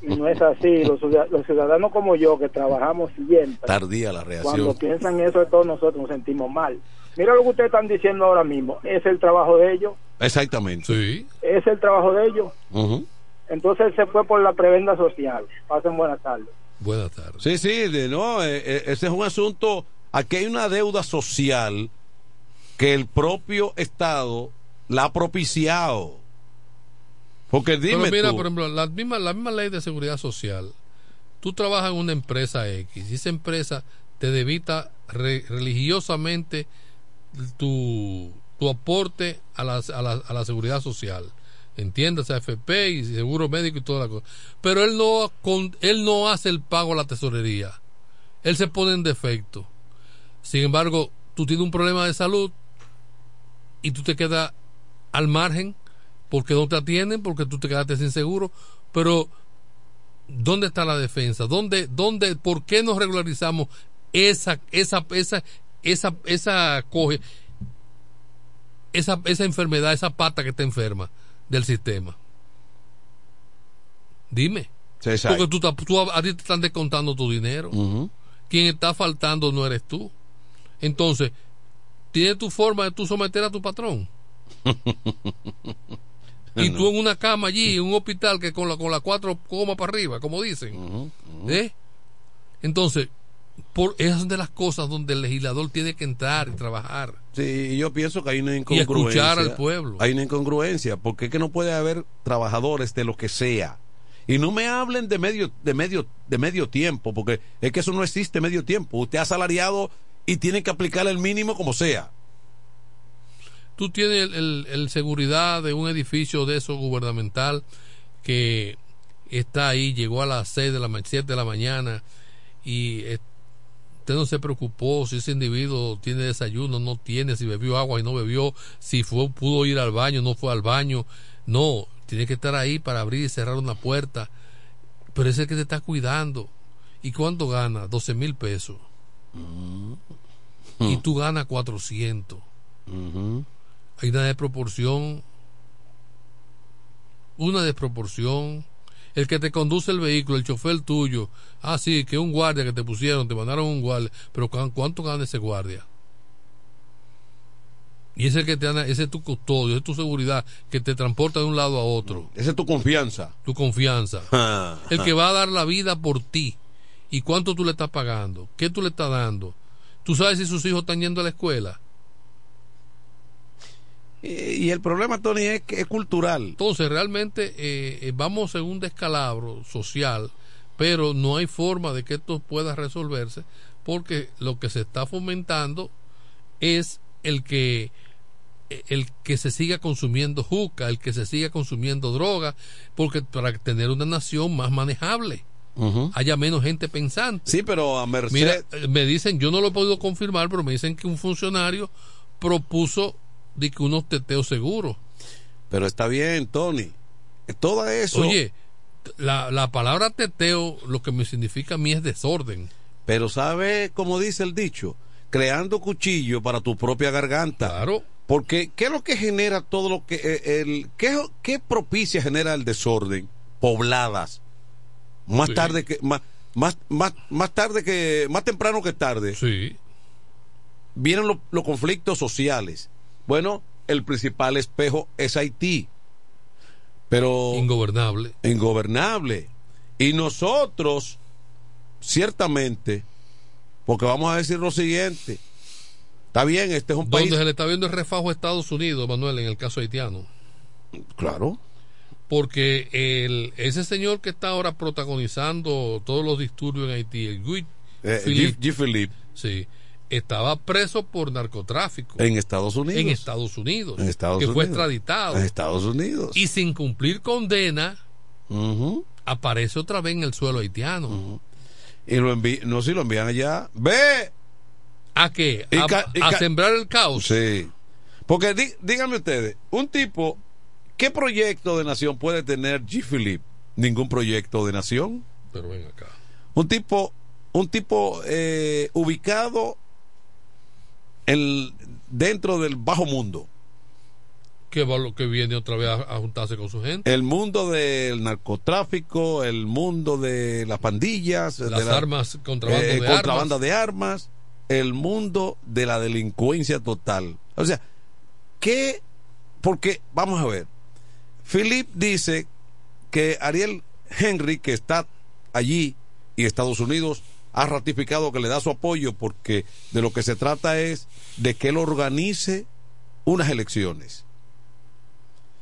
[SPEAKER 23] no es así. Los, los, ciudadanos como yo que trabajamos siempre,
[SPEAKER 18] tardía la reacción.
[SPEAKER 23] Cuando piensan eso de todos nosotros nos sentimos mal. Mira lo que ustedes están diciendo ahora mismo. Es el trabajo de ellos.
[SPEAKER 18] Exactamente.
[SPEAKER 21] Sí.
[SPEAKER 23] Es el trabajo de ellos.
[SPEAKER 18] Uh -huh.
[SPEAKER 23] Entonces se fue por la prebenda social. Pasen buenas tardes.
[SPEAKER 21] Buenas tardes.
[SPEAKER 18] Sí, sí, de, no, eh, eh, ese es un asunto. Aquí hay una deuda social que el propio Estado la ha propiciado. Porque dime
[SPEAKER 21] Pero mira,
[SPEAKER 18] tú,
[SPEAKER 21] por ejemplo, la misma, la misma ley de seguridad social. Tú trabajas en una empresa X y esa empresa te debita re, religiosamente tu, tu aporte a la, a, la, a la seguridad social entiendas AFP y seguro médico y toda la cosa. Pero él no, con, él no hace el pago a la tesorería. Él se pone en defecto. Sin embargo, tú tienes un problema de salud y tú te quedas al margen porque no te atienden, porque tú te quedaste sin seguro. Pero, ¿dónde está la defensa? ¿Dónde, dónde, por qué nos regularizamos esa, esa, esa, esa, esa, coge, esa, esa enfermedad, esa pata que está enferma? del sistema. Dime. Porque tú, tú, a ti te están descontando tu dinero.
[SPEAKER 18] Uh -huh.
[SPEAKER 21] Quien está faltando no eres tú. Entonces, ¿tienes tu forma de tú someter a tu patrón? (laughs) y tú en una cama allí, en un hospital que con la, con la cuatro comas para arriba, como dicen.
[SPEAKER 18] Uh -huh. Uh -huh.
[SPEAKER 21] ¿Eh? Entonces, por esas son de las cosas donde el legislador tiene que entrar y trabajar.
[SPEAKER 18] Sí, yo pienso que hay una incongruencia.
[SPEAKER 21] Y escuchar al pueblo.
[SPEAKER 18] Hay una incongruencia, porque es que no puede haber trabajadores de lo que sea. Y no me hablen de medio, de medio, de medio tiempo, porque es que eso no existe medio tiempo. Usted ha salariado y tiene que aplicar el mínimo como sea.
[SPEAKER 21] Tú tienes el, el, el seguridad de un edificio de eso gubernamental que está ahí, llegó a las 6 de la 7 de la mañana y usted no se preocupó si ese individuo tiene desayuno, no tiene, si bebió agua y no bebió, si fue, pudo ir al baño, no fue al baño. No, tiene que estar ahí para abrir y cerrar una puerta. Pero es el que te está cuidando. ¿Y cuánto gana? 12 mil pesos.
[SPEAKER 18] Mm.
[SPEAKER 21] Y tú ganas 400. Hay una desproporción, una desproporción. El que te conduce el vehículo, el chofer tuyo, ah, sí, que un guardia que te pusieron, te mandaron un guardia, pero ¿cu- ¿cuánto gana ese guardia? Y ese que te anda, ese es tu custodio, ese es tu seguridad, que te transporta de un lado a otro.
[SPEAKER 18] Esa es tu confianza.
[SPEAKER 21] Tu confianza. (laughs) El que va a dar la vida por ti. ¿Y cuánto tú le estás pagando? ¿Qué tú le estás dando? ¿Tú sabes si sus hijos están yendo a la escuela?
[SPEAKER 18] Y, y el problema, Tony, es que es cultural.
[SPEAKER 21] Entonces, realmente eh, eh, vamos en un descalabro social, pero no hay forma de que esto pueda resolverse porque lo que se está fomentando es el que el que se siga consumiendo juca, el que se siga consumiendo droga, porque para tener una nación más manejable, haya menos gente pensante.
[SPEAKER 18] Sí, pero a merced.
[SPEAKER 21] Mira, eh, me dicen, yo no lo he podido confirmar, pero me dicen que un funcionario propuso de que unos teteos seguros.
[SPEAKER 18] Pero está bien, Tony. Todo eso.
[SPEAKER 21] Oye, la, la palabra teteo lo que me significa a mí es desorden.
[SPEAKER 18] Pero sabe como dice el dicho, creando cuchillo para tu propia garganta.
[SPEAKER 21] Claro.
[SPEAKER 18] Porque ¿qué es lo que genera todo lo que eh, el qué, qué propicia genera el desorden? Pobladas. Más
[SPEAKER 21] Sí.
[SPEAKER 18] tarde que más, más más más tarde que más temprano que tarde.
[SPEAKER 21] Sí.
[SPEAKER 18] Vienen los conflictos sociales. Bueno, el principal espejo es Haití. Pero
[SPEAKER 21] ingobernable.
[SPEAKER 18] Ingobernable. Y nosotros ciertamente porque vamos a decir lo siguiente. Está bien, este es un país
[SPEAKER 21] Donde se le está viendo el refajo a Estados Unidos, Manuel, en el caso haitiano.
[SPEAKER 18] Claro.
[SPEAKER 21] Porque el, ese señor que está ahora protagonizando todos los disturbios en Haití, el Guy
[SPEAKER 18] Eh,
[SPEAKER 21] Philippe,
[SPEAKER 18] G. G. Philippe.
[SPEAKER 21] sí, estaba preso por narcotráfico.
[SPEAKER 18] En Estados Unidos.
[SPEAKER 21] En Estados Unidos.
[SPEAKER 18] En Estados
[SPEAKER 21] que fue extraditado.
[SPEAKER 18] En Estados Unidos.
[SPEAKER 21] Y sin cumplir condena, aparece otra vez en el suelo haitiano.
[SPEAKER 18] Y lo envi no si lo envían allá. ¡Ve!
[SPEAKER 21] ¿A qué? A, sembrar el caos.
[SPEAKER 18] Sí. Porque dí- díganme ustedes, un tipo, ¿qué proyecto de nación puede tener G. Philippe? Ningún proyecto de nación.
[SPEAKER 21] Pero ven acá.
[SPEAKER 18] Un tipo, un tipo eh, ubicado en, dentro del bajo mundo.
[SPEAKER 21] Que, va, lo que viene otra vez a, a juntarse con su gente.
[SPEAKER 18] El mundo del narcotráfico, el mundo de las pandillas,
[SPEAKER 21] Las
[SPEAKER 18] de la-
[SPEAKER 21] armas, contrabando
[SPEAKER 18] eh,
[SPEAKER 21] de
[SPEAKER 18] contrabanda
[SPEAKER 21] armas.
[SPEAKER 18] de armas, el mundo de la delincuencia total. O sea, ¿qué? Porque, vamos a ver, Philip dice que Ariel Henry, que está allí y Estados Unidos ha ratificado que le da su apoyo porque de lo que se trata es de que él organice unas elecciones.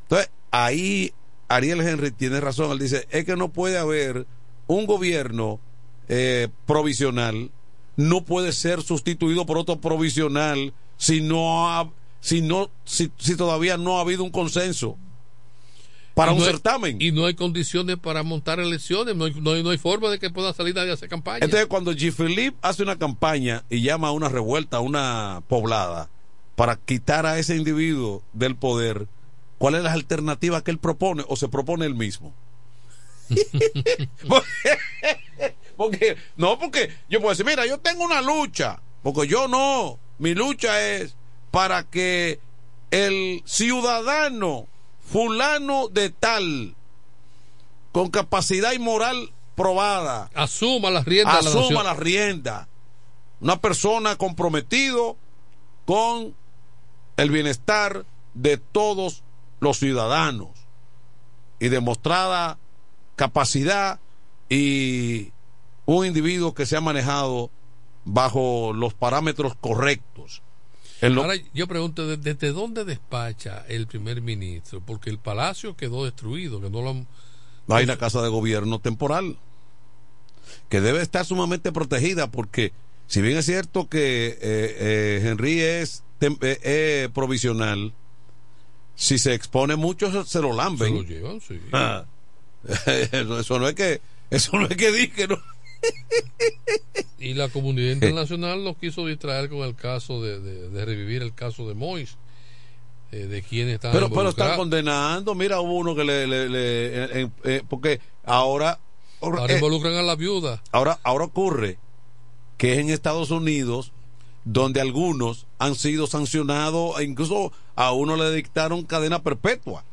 [SPEAKER 18] Entonces, ahí Ariel Henry tiene razón. Él dice, es que no puede haber un gobierno eh, provisional, no puede ser sustituido por otro provisional si no ha, si no, si, si todavía no ha habido un consenso para un
[SPEAKER 21] hay-
[SPEAKER 18] certamen.
[SPEAKER 21] y no hay condiciones para montar elecciones, no hay, no hay, no hay forma de que pueda salir nadie a hacer campaña.
[SPEAKER 18] Entonces, cuando G. Philippe hace una campaña y llama a una revuelta, a una poblada, para quitar a ese individuo del poder, ¿cuál es la alternativa que él propone o se propone él mismo? porque, (laughs) (laughs) porque- no, porque yo puedo decir, mira, yo tengo una lucha, porque yo no, mi lucha es para que el ciudadano fulano de tal, con capacidad y moral probada,
[SPEAKER 21] asuma las riendas
[SPEAKER 18] asuma
[SPEAKER 21] nación.
[SPEAKER 18] la rienda. Una persona comprometido con el bienestar de todos los ciudadanos y demostrada capacidad y un individuo que se ha manejado bajo los parámetros correctos. Lo-
[SPEAKER 21] Ahora yo pregunto, ¿de- ¿desde dónde despacha el primer ministro? Porque el palacio quedó destruido, que no lo han...
[SPEAKER 18] hay una casa de gobierno temporal que debe estar sumamente protegida porque si bien es cierto que eh, eh, Henry es eh, eh, provisional si se expone mucho se, se lo lamben
[SPEAKER 21] Se lo llevan, sí.
[SPEAKER 18] Ah. (laughs) eso, eso no es que eso no es que dije no
[SPEAKER 21] Y la comunidad internacional nos quiso distraer con el caso de, de- de revivir el caso de Mois, eh, de quienes están
[SPEAKER 18] pero pero están condenando mira hubo uno que le, le- le- eh, eh, porque ahora
[SPEAKER 21] Ahora involucran a la viuda.
[SPEAKER 18] ahora ahora ocurre que es en Estados Unidos donde algunos han sido sancionados e incluso a uno le dictaron cadena perpetua.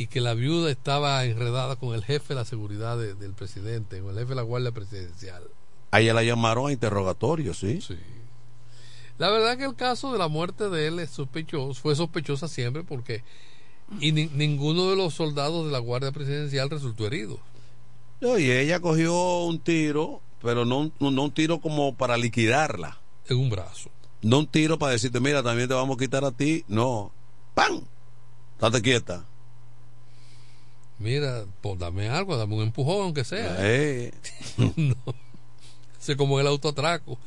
[SPEAKER 21] Y que la viuda estaba enredada con el jefe de la seguridad de- del presidente, con el jefe de la Guardia Presidencial.
[SPEAKER 18] A ella la llamaron a interrogatorio, ¿sí?
[SPEAKER 21] Sí. La verdad que el caso de la muerte de él es sospechoso, fue sospechosa siempre porque y ni- ninguno de los soldados de la Guardia Presidencial resultó herido.
[SPEAKER 18] No, y ella cogió un tiro, pero no, un- no un tiro como para liquidarla.
[SPEAKER 21] En un brazo.
[SPEAKER 18] No un tiro para decirte, mira, también te vamos a quitar a ti. No. ¡Pam! Date quieta.
[SPEAKER 21] Mira, pues dame algo, dame un empujón aunque sea.
[SPEAKER 18] Eh. (laughs)
[SPEAKER 21] no. Sé como el autoatraco.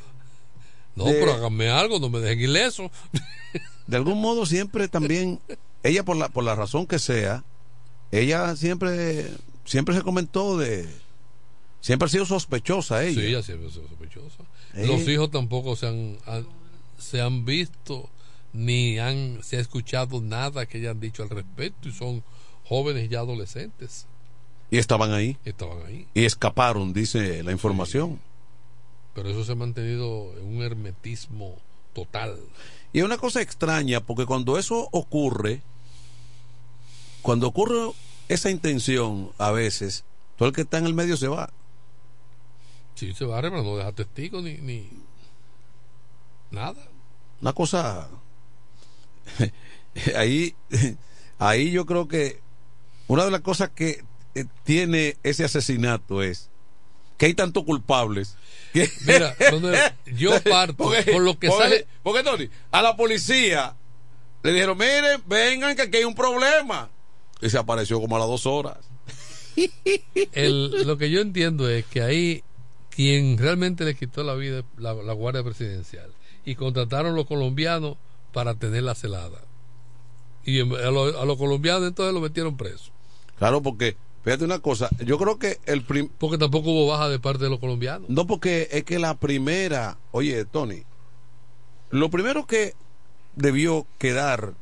[SPEAKER 21] No,
[SPEAKER 18] De-
[SPEAKER 21] pero háganme algo, no me dejen ileso. (laughs)
[SPEAKER 18] De algún modo siempre también, ella por la, por la razón que sea, ella siempre, siempre se comentó de, siempre ha sido sospechosa ella.
[SPEAKER 21] Sí, ella siempre es sospechosa.
[SPEAKER 18] Eh.
[SPEAKER 21] Los hijos tampoco se han, han- se han visto ni han se ha escuchado nada que hayan dicho al respecto y son jóvenes ya adolescentes.
[SPEAKER 18] Y estaban ahí.
[SPEAKER 21] Estaban ahí.
[SPEAKER 18] Y escaparon, dice la información.
[SPEAKER 21] Pero eso se ha mantenido en un hermetismo total.
[SPEAKER 18] Y es una cosa extraña, porque cuando eso ocurre, cuando ocurre esa intención, a veces, todo el que está en el medio se va.
[SPEAKER 21] Sí, se va pero no deja testigos ni, ni nada.
[SPEAKER 18] Una cosa. (laughs) ahí, (laughs) ahí yo creo que una de las cosas que eh, tiene ese asesinato es que hay tantos culpables. que- (laughs)
[SPEAKER 21] Mira, yo (laughs) parto
[SPEAKER 18] Porque-
[SPEAKER 21] por lo que
[SPEAKER 18] porque-
[SPEAKER 21] sale.
[SPEAKER 18] Porque, Tony, a la policía le dijeron: miren, vengan, que aquí hay un problema. Y se apareció como a las dos horas. (laughs)
[SPEAKER 21] El, lo que yo entiendo es que ahí quien realmente le quitó la vida la, la Guardia Presidencial y contrataron los colombianos para tenerla celada. Y a, a los colombianos entonces lo metieron preso.
[SPEAKER 18] Claro, porque, fíjate una cosa, yo creo que el prim-
[SPEAKER 21] Porque tampoco hubo baja de parte de los colombianos.
[SPEAKER 18] No, porque es que la primera, oye, Tony, lo primero que debió quedar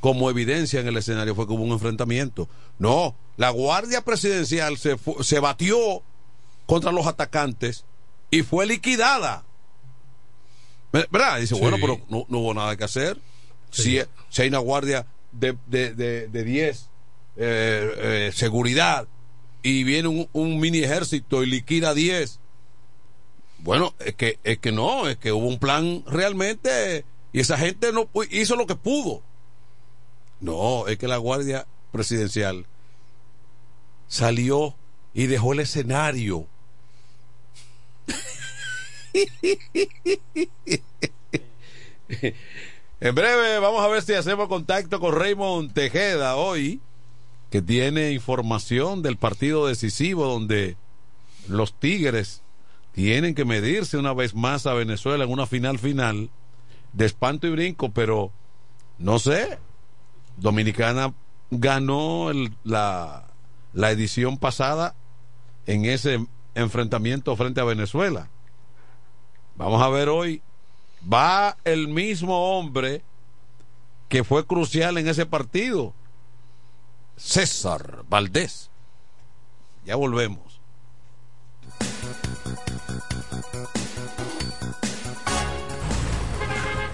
[SPEAKER 18] como evidencia en el escenario fue que hubo un enfrentamiento. No, la Guardia Presidencial se, fu- se batió contra los atacantes y fue liquidada. Ve- ¿Verdad? Dice,
[SPEAKER 21] Sí.
[SPEAKER 18] bueno, pero no, no hubo nada que hacer. Si, si hay una guardia de 10 de, de, de 10, eh, eh, seguridad y viene un, un mini ejército y liquida 10. Bueno, es que, es que no, es que hubo un plan realmente y esa gente no hizo lo que pudo. No, es que la Guardia Presidencial salió y dejó el escenario. (laughs) En breve vamos a ver si hacemos contacto con Raymond Tejeda hoy, que tiene información del partido decisivo donde los Tigres tienen que medirse una vez más a Venezuela en una final final de espanto y brinco, pero no sé, Dominicana ganó la edición pasada en ese enfrentamiento frente a Venezuela. Vamos a ver hoy va el mismo hombre que fue crucial en ese partido, César Valdés. Ya volvemos.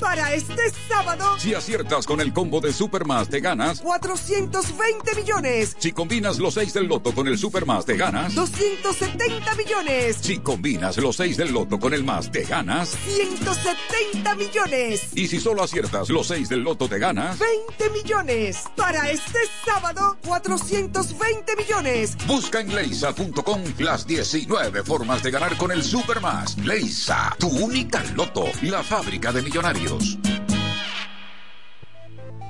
[SPEAKER 9] Para este sábado,
[SPEAKER 10] Si aciertas con el combo de Supermas, te ganas.
[SPEAKER 9] 420 millones.
[SPEAKER 10] Si combinas los 6 del loto con el Supermas, te ganas.
[SPEAKER 9] 270 millones.
[SPEAKER 10] Si combinas los 6 del loto con el más, te ganas.
[SPEAKER 9] 170 millones.
[SPEAKER 10] Y si solo aciertas los 6 del loto, te ganas.
[SPEAKER 9] 20 millones. Para este sábado, 420 millones.
[SPEAKER 10] Busca en leisa.com las 19 formas de ganar con el Supermas. Leisa, tu única loto, la fábrica de millonarios. Unidos.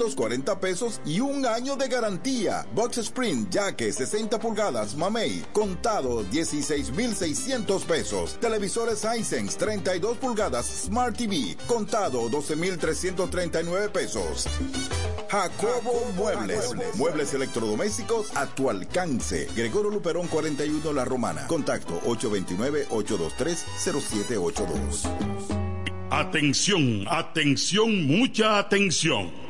[SPEAKER 29] 2,640 pesos y un año de garantía. Box Sprint Jaque 60 pulgadas, Mamey, contado 16,600 pesos. Televisores Hisense 32 pulgadas, Smart TV, contado 12,339 pesos. Jacobo Muebles. Muebles electrodomésticos a tu alcance. Gregorio Luperón 41 La Romana. Contacto 829-823-0782.
[SPEAKER 13] Atención, atención, mucha atención.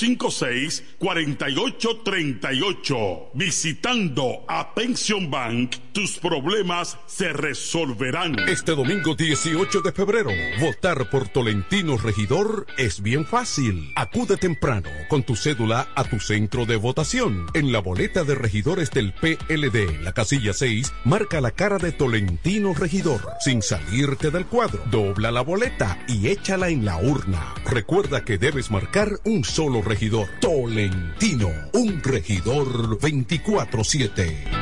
[SPEAKER 13] 809-556-4838. Visitando a Pension Bank, tus problemas se resolverán.
[SPEAKER 11] Este domingo 18 de febrero, votar por Tolentino Regidor es bien fácil. Acude temprano con tu cédula a tu centro de votación. En la boleta de regidores del PLD, la casilla 6, marca la cara de Tolentino Regidor. Sin salirte del cuadro, dobla la boleta y échala en la urna. Recuerda que debes marcar un solo regidor. Tolentino, un regidor 24-7.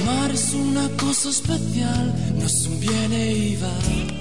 [SPEAKER 14] Amar es una cosa especial, no es un viene y va.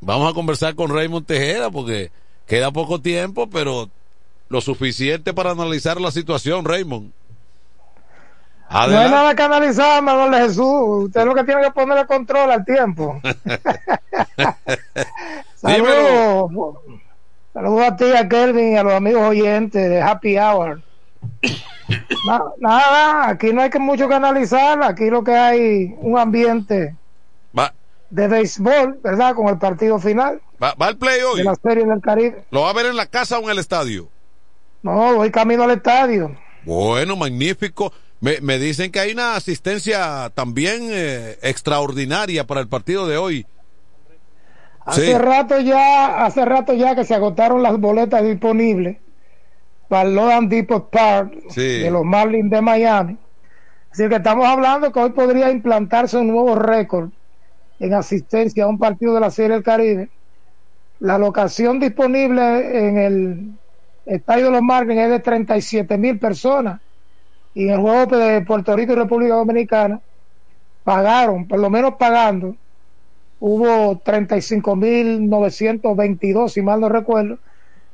[SPEAKER 18] Vamos a conversar con Raymond Tejeda porque queda poco tiempo, pero lo suficiente para analizar la situación, Raymond.
[SPEAKER 30] No hay nada que analizar, Manuel Jesús. Usted lo que tiene que ponerle control al tiempo. (laughs) Saludos. Saludos a ti, a Kelvin y a los amigos oyentes de Happy Hour. (coughs) nada, nada, aquí no hay que mucho que analizar. Aquí lo que hay un ambiente de béisbol, ¿verdad? Con el partido final
[SPEAKER 18] va, va al play hoy.
[SPEAKER 30] de la Serie del Caribe.
[SPEAKER 18] ¿Lo va a ver en la casa o en el estadio?
[SPEAKER 30] No, voy camino al estadio.
[SPEAKER 18] Bueno, magnífico. Me, me dicen que hay una asistencia también eh, extraordinaria para el partido de hoy.
[SPEAKER 30] Hace
[SPEAKER 18] Sí.
[SPEAKER 30] rato ya, hace rato ya que se agotaron las boletas disponibles para el Logan Depot Park
[SPEAKER 18] Sí.
[SPEAKER 30] de los Marlins de Miami. Así que estamos hablando que hoy podría implantarse un nuevo récord en asistencia a un partido de la Serie del Caribe. La locación disponible en el estadio de los Marlins es de 37 mil personas y en el juego de Puerto Rico y República Dominicana pagaron, por lo menos pagando, hubo 35.922, si mal no recuerdo.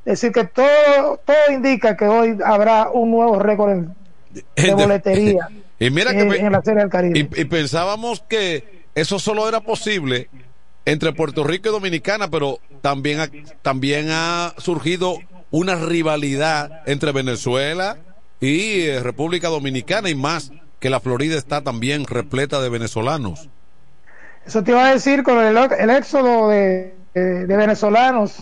[SPEAKER 30] Es decir, que todo, todo indica que hoy habrá un nuevo récord en- (laughs) de boletería (laughs)
[SPEAKER 18] Y mira que
[SPEAKER 30] en, la Serie del Caribe.
[SPEAKER 18] y, y pensábamos que eso solo era posible entre Puerto Rico y Dominicana, pero también ha, también ha surgido una rivalidad entre Venezuela y eh, República Dominicana y más que la Florida está también repleta de venezolanos.
[SPEAKER 30] Eso te iba a decir con el, éxodo de- de venezolanos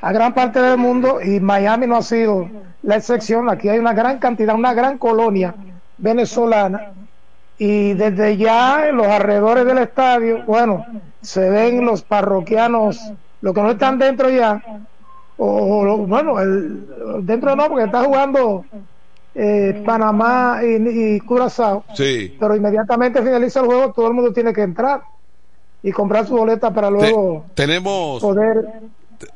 [SPEAKER 30] a gran parte del mundo y Miami no ha sido la excepción. Aquí hay una gran cantidad, una gran colonia venezolana y desde ya en los alrededores del estadio, bueno, se ven los parroquianos, los que no están dentro ya, o, o- bueno, el, dentro no, porque está jugando eh, Panamá y, y Curazao
[SPEAKER 18] Sí.
[SPEAKER 30] pero inmediatamente finaliza el juego, todo el mundo tiene que entrar y comprar su boleta para luego
[SPEAKER 18] Tenemos
[SPEAKER 30] poder.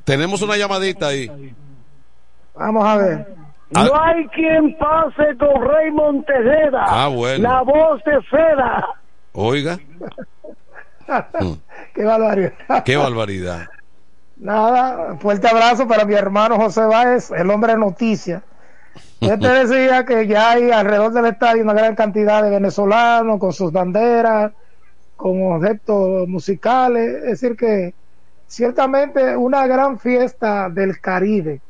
[SPEAKER 18] tenemos una llamadita ahí.
[SPEAKER 30] Vamos a ver.
[SPEAKER 18] Ah.
[SPEAKER 23] No hay quien pase con Raymond Tejeda.
[SPEAKER 18] Ah, bueno.
[SPEAKER 23] La voz de seda.
[SPEAKER 18] Oiga, (laughs)
[SPEAKER 30] Qué barbaridad.
[SPEAKER 18] qué barbaridad.
[SPEAKER 30] Nada, fuerte abrazo para mi hermano José Báez, el hombre de noticias. Yo te (laughs) decía que ya hay alrededor del estadio una gran cantidad de venezolanos con sus banderas, con objetos musicales, es decir que ciertamente una gran fiesta del Caribe,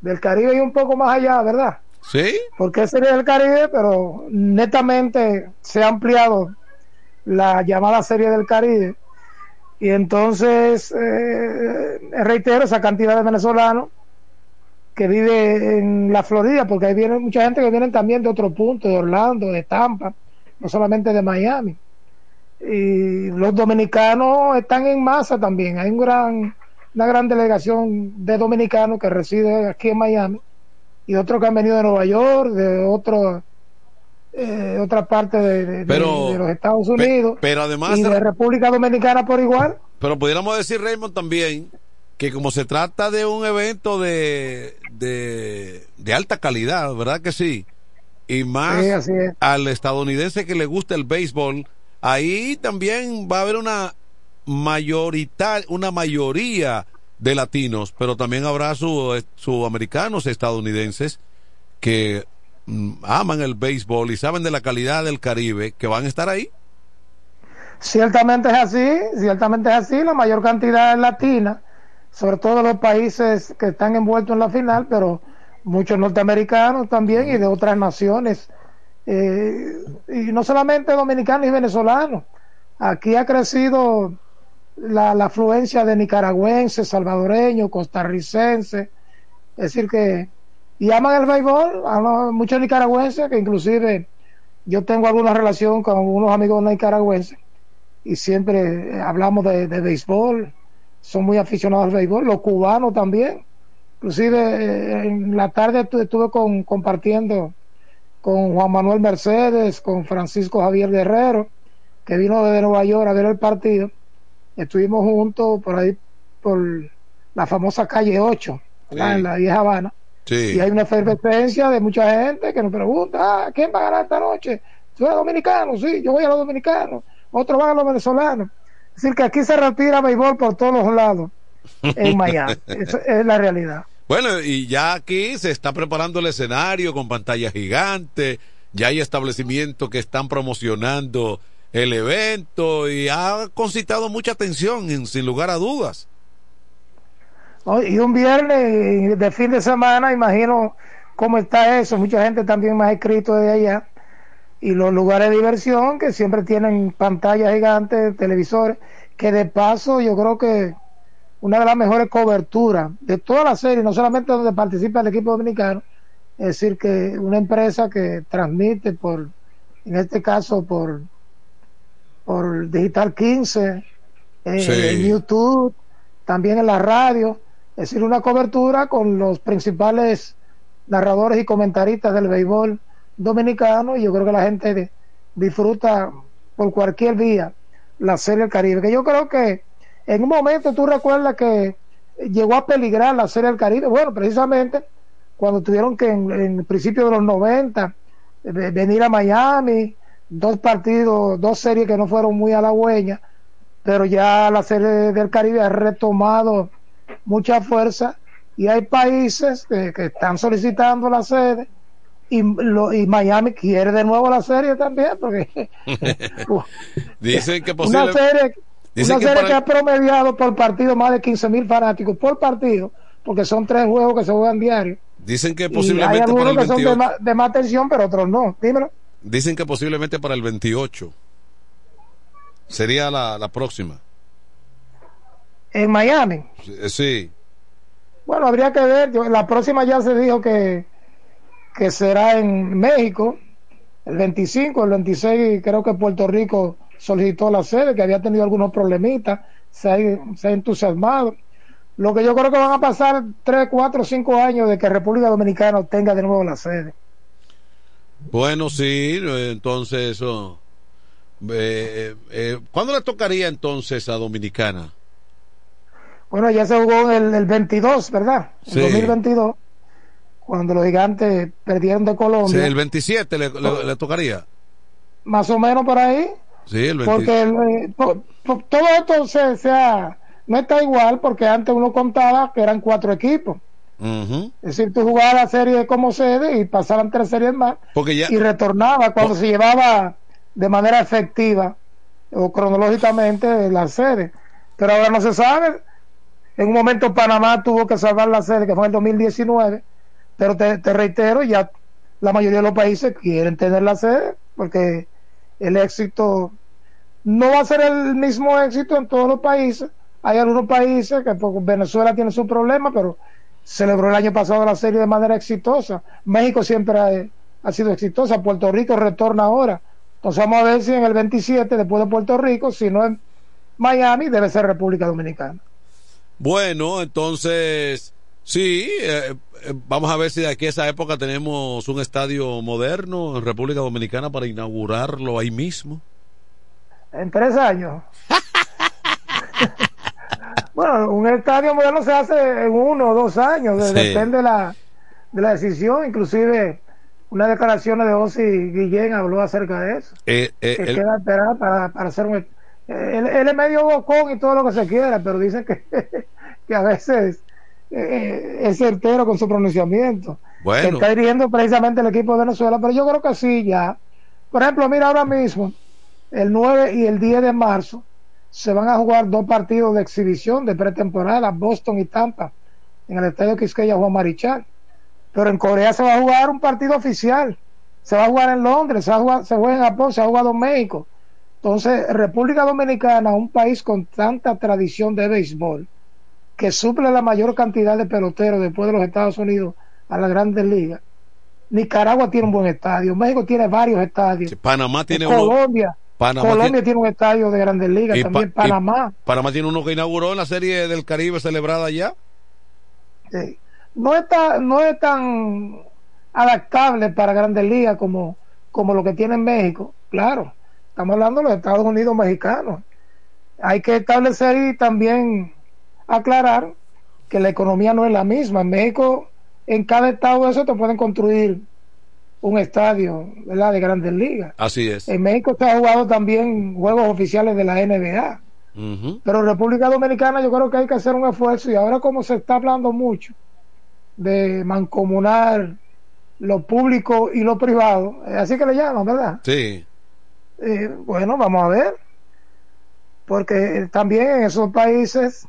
[SPEAKER 30] del Caribe y un poco más allá, ¿verdad?
[SPEAKER 18] ¿Sí?
[SPEAKER 30] porque sería el Caribe, pero netamente se ha ampliado la llamada Serie del Caribe. Y entonces, eh, reitero, esa cantidad de venezolanos que vive en la Florida, porque ahí viene mucha gente que viene también de otro punto, de Orlando, de Tampa, no solamente de Miami. Y los dominicanos están en masa también. Hay un gran, una gran delegación de dominicanos que reside aquí en Miami y otros que han venido de Nueva York, de otro, eh, otra parte de, de- de-
[SPEAKER 18] Pero-
[SPEAKER 30] de los Estados
[SPEAKER 18] pe-
[SPEAKER 30] Unidos
[SPEAKER 18] pero además
[SPEAKER 30] y de República Dominicana por igual.
[SPEAKER 18] Pero pudiéramos decir, Raymond, también que como se trata de un evento de, de, de alta calidad, ¿verdad que sí? Y más
[SPEAKER 30] Sí, así es.
[SPEAKER 18] al estadounidense que le gusta el béisbol, ahí también va a haber una mayorita, una mayoría de latinos, pero también habrá su, sudamericanos estadounidenses que mm, aman el béisbol y saben de la calidad del Caribe, que van a estar ahí.
[SPEAKER 30] Ciertamente es así, ciertamente es así, la mayor cantidad es latina, sobre todo los países que están envueltos en la final, pero muchos norteamericanos también y de otras naciones, eh, y no solamente dominicanos y venezolanos, aquí ha crecido la, afluencia de nicaragüenses, salvadoreños, costarricenses, es decir que, y aman el béisbol, muchos nicaragüenses, que inclusive yo tengo alguna relación con unos amigos nicaragüenses, y siempre eh, hablamos de, de béisbol, son muy aficionados al béisbol, los cubanos también. Inclusive eh, en la tarde estu- estuve con, compartiendo con Juan Manuel Mercedes, con Francisco Javier Guerrero, que vino desde Nueva York a ver el partido. Estuvimos juntos por ahí, por la famosa calle 8, ¿verdad?
[SPEAKER 18] Sí.
[SPEAKER 30] en la vieja Habana.
[SPEAKER 18] Sí.
[SPEAKER 30] Y hay una efervescencia de mucha gente que nos pregunta, ah, ¿quién va a ganar esta noche? ¿Tú eres dominicano? Sí, yo voy a los dominicanos. Otros van a los venezolanos. Es decir, que aquí se respira béisbol por todos los lados en Miami. (laughs) Esa es la realidad.
[SPEAKER 18] Bueno, y ya aquí se está preparando el escenario con pantalla gigante, ya hay establecimientos que están promocionando el evento y ha concitado mucha atención, en- sin lugar a dudas.
[SPEAKER 30] Y un viernes de fin de semana, imagino cómo está eso. Mucha gente también me ha escrito de allá. Y los lugares de diversión que siempre tienen pantallas gigantes, televisores, que de paso yo creo que una de las mejores coberturas de toda la serie, no solamente donde participa el equipo dominicano, Es decir, que una empresa que transmite por, en este caso, por, por Digital 15, eh,
[SPEAKER 18] Sí.
[SPEAKER 30] en YouTube, también en la radio. Es decir, una cobertura con los principales narradores y comentaristas del béisbol dominicano y yo creo que la gente de- disfruta por cualquier vía la Serie del Caribe. Que yo creo que en un momento tú recuerdas que llegó a peligrar la Serie del Caribe. Bueno, precisamente cuando tuvieron que en, principio de los 90 eh, venir a Miami, dos partidos, dos series que no fueron muy halagüeñas, pero ya la Serie del Caribe ha retomado mucha fuerza y hay países que, que están solicitando la sede y, lo- y Miami quiere de nuevo la serie también porque (laughs)
[SPEAKER 18] Dicen que
[SPEAKER 30] una
[SPEAKER 18] posible,
[SPEAKER 30] serie,
[SPEAKER 18] dicen
[SPEAKER 30] una
[SPEAKER 18] que
[SPEAKER 30] serie
[SPEAKER 18] para
[SPEAKER 30] que ha promediado por partido más de 15 mil fanáticos por partido porque son tres juegos que se juegan diario.
[SPEAKER 18] Dicen que
[SPEAKER 30] y hay
[SPEAKER 18] posiblemente para
[SPEAKER 30] algunos que son de
[SPEAKER 18] 28.
[SPEAKER 30] más, de más atención pero otros no. Dímelo
[SPEAKER 18] Dicen que posiblemente para el 28. Sería la, la próxima.
[SPEAKER 30] en Miami
[SPEAKER 18] Eh, Sí.
[SPEAKER 30] Bueno, habría que ver. Yo- la próxima ya se dijo que, que será en México, el 25, el 26 creo que Puerto Rico solicitó la sede, que había tenido algunos problemitas, se ha, se ha entusiasmado. Lo que yo creo que van a pasar 3, 4, 5 años de que República Dominicana obtenga de nuevo la sede.
[SPEAKER 18] Bueno, sí, entonces eso. eh, eh, ¿Cuándo le tocaría entonces a Dominicana?
[SPEAKER 30] Bueno, ya se jugó el, el 22, ¿verdad? El
[SPEAKER 18] Sí.
[SPEAKER 30] 2022, cuando los gigantes perdieron de
[SPEAKER 18] Sí,
[SPEAKER 30] Colombia.
[SPEAKER 18] el 27 le, le- le tocaría.
[SPEAKER 30] Más o menos por ahí.
[SPEAKER 18] Sí, el 27.
[SPEAKER 30] porque el, eh, todo esto se, se ha- no está igual porque antes uno contaba que eran cuatro equipos Es decir tú jugabas la serie como sede y pasaban tres series más
[SPEAKER 18] Porque ya.
[SPEAKER 30] y retornaba cuando se llevaba de manera efectiva o cronológicamente la sede pero ahora no se sabe en un momento Panamá tuvo que salvar la sede que fue en el 2019 pero te, te reitero ya la mayoría de los países quieren tener la sede porque el éxito no va a ser el mismo éxito en todos los países. Hay algunos países que pues, Venezuela tiene su problema, pero celebró el año pasado la serie de manera exitosa. México siempre ha, ha sido exitosa. Puerto Rico retorna ahora. Entonces vamos a ver si en el 27, después de Puerto Rico, si no en Miami, debe ser República Dominicana.
[SPEAKER 18] Bueno, entonces, sí, eh, eh, vamos a ver si de aquí a esa época tenemos un estadio moderno en República Dominicana para inaugurarlo ahí mismo.
[SPEAKER 30] En tres años. (laughs) bueno, un estadio moderno se hace en uno o dos años,
[SPEAKER 18] Sí.
[SPEAKER 30] depende de la, de la decisión. Inclusive, una declaración de Ozzy Guillén habló acerca de eso.
[SPEAKER 18] Eh, eh,
[SPEAKER 30] que
[SPEAKER 18] el-
[SPEAKER 30] queda esperar para, para hacer un... Él, él es medio bocón y todo lo que se quiera, pero dice que, (laughs) que a veces eh, es certero con su pronunciamiento.
[SPEAKER 18] Bueno.
[SPEAKER 30] Que está dirigiendo precisamente el equipo de Venezuela, pero yo creo que sí, ya. Por ejemplo, mira ahora mismo, el 9 y el 10 de marzo se van a jugar dos partidos de exhibición de pretemporada, Boston y Tampa, en el estadio Quisqueya Juan Marichal. Pero en Corea se va a jugar un partido oficial. Se va a jugar en Londres, se, va a jugar- se juega en Japón, se ha jugado en México. Entonces, República Dominicana, un país con tanta tradición de béisbol, que suple la mayor cantidad de peloteros después de los Estados Unidos a las grandes ligas. Nicaragua tiene un buen estadio, México tiene varios estadios.
[SPEAKER 18] Panamá tiene uno.
[SPEAKER 30] Colombia,
[SPEAKER 18] Panamá
[SPEAKER 30] Colombia
[SPEAKER 18] tiene-
[SPEAKER 30] tiene un estadio de grandes ligas,
[SPEAKER 18] y
[SPEAKER 30] también
[SPEAKER 18] Pa- y
[SPEAKER 30] Panamá.
[SPEAKER 18] Panamá tiene uno que inauguró en la serie del Caribe celebrada ya.
[SPEAKER 30] Sí. No está, no es tan adaptable para grandes ligas como, como lo que tiene en México. Claro, estamos hablando de los Estados Unidos mexicanos. Hay que establecer y también aclarar que la economía no es la misma. En México, en cada estado de eso te pueden construir un estadio ¿verdad? de grandes ligas.
[SPEAKER 18] Así es.
[SPEAKER 30] En México se ha jugado también juegos oficiales de la NBA.
[SPEAKER 18] Ujú.
[SPEAKER 30] Pero República Dominicana yo creo que hay que hacer un esfuerzo y ahora como se está hablando mucho de mancomunar lo público y lo privado, así que le llaman, ¿verdad?
[SPEAKER 18] Sí.
[SPEAKER 30] Eh, bueno, vamos a ver, porque también en esos países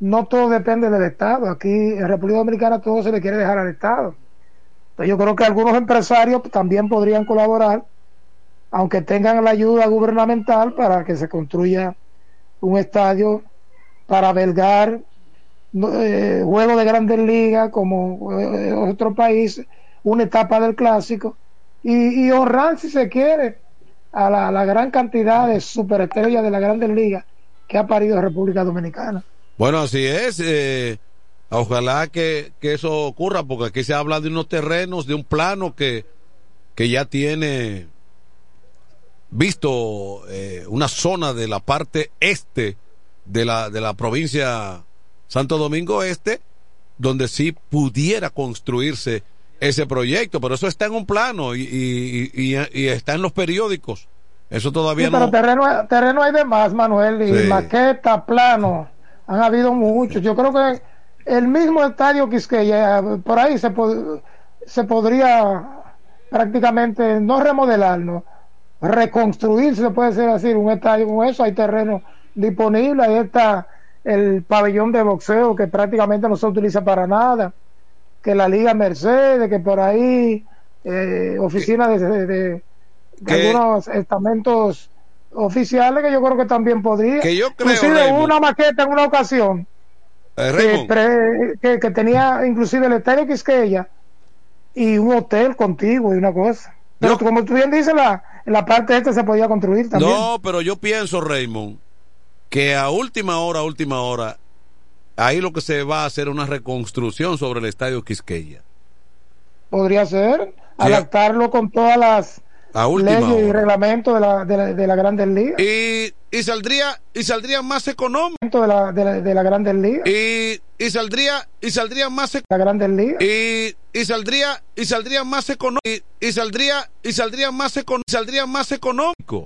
[SPEAKER 30] no todo depende del Estado, aquí en República Dominicana todo se le quiere dejar al Estado. Entonces yo creo que algunos empresarios también podrían colaborar, aunque tengan la ayuda gubernamental para que se construya un estadio para albergar no, eh, juegos de grandes ligas como eh, otros países una etapa del clásico y, y honrar si se quiere a la, la gran cantidad de superestrellas de la Grandes Ligas que ha parido República Dominicana.
[SPEAKER 18] Bueno, así es. Eh, ojalá que, que, eso ocurra, porque aquí se habla de unos terrenos, de un plano que, que ya tiene visto eh, una zona de la parte este de la, de la provincia Santo Domingo Este, donde sí pudiera construirse ese proyecto, pero eso está en un plano y, y, y, y está en los periódicos. Eso todavía
[SPEAKER 30] sí,
[SPEAKER 18] no.
[SPEAKER 30] Pero terreno, terreno hay de más, Manuel, y sí. maqueta, plano, han habido muchos. Yo creo que el mismo estadio Quisqueya, por ahí se, pod se podría prácticamente no remodelar, no reconstruir, se puede decir así, un estadio con eso, hay terreno disponible, ahí está el pabellón de boxeo que prácticamente no se utiliza para nada, que la Liga Mercedes, que por ahí eh, oficinas de, de, de, de algunos estamentos oficiales que yo creo que también podría.
[SPEAKER 18] Que yo creo,
[SPEAKER 30] inclusive
[SPEAKER 18] Raymond,
[SPEAKER 30] una maqueta en una ocasión que, pre, que, que, tenía inclusive el estadio Quisqueya y un hotel contigo y una cosa. Pero yo, como tú bien dices, la, la parte esta se podía construir también.
[SPEAKER 18] No, pero yo pienso, Raymond, que a última hora, a última hora, ahí lo que se va a hacer una reconstrucción sobre el estadio Quisqueya.
[SPEAKER 30] Podría ser, sí. adaptarlo con todas las leyes hora. y reglamentos de la, de la, de la Grandes Ligas.
[SPEAKER 18] Y, y saldría y saldría más económico
[SPEAKER 30] de la, de la, de la Grandes Ligas.
[SPEAKER 18] Y, y saldría y saldría más
[SPEAKER 30] la Grandes Ligas.
[SPEAKER 18] Y, y saldría y saldría más económico y, y, saldría y saldría más económico saldría más económico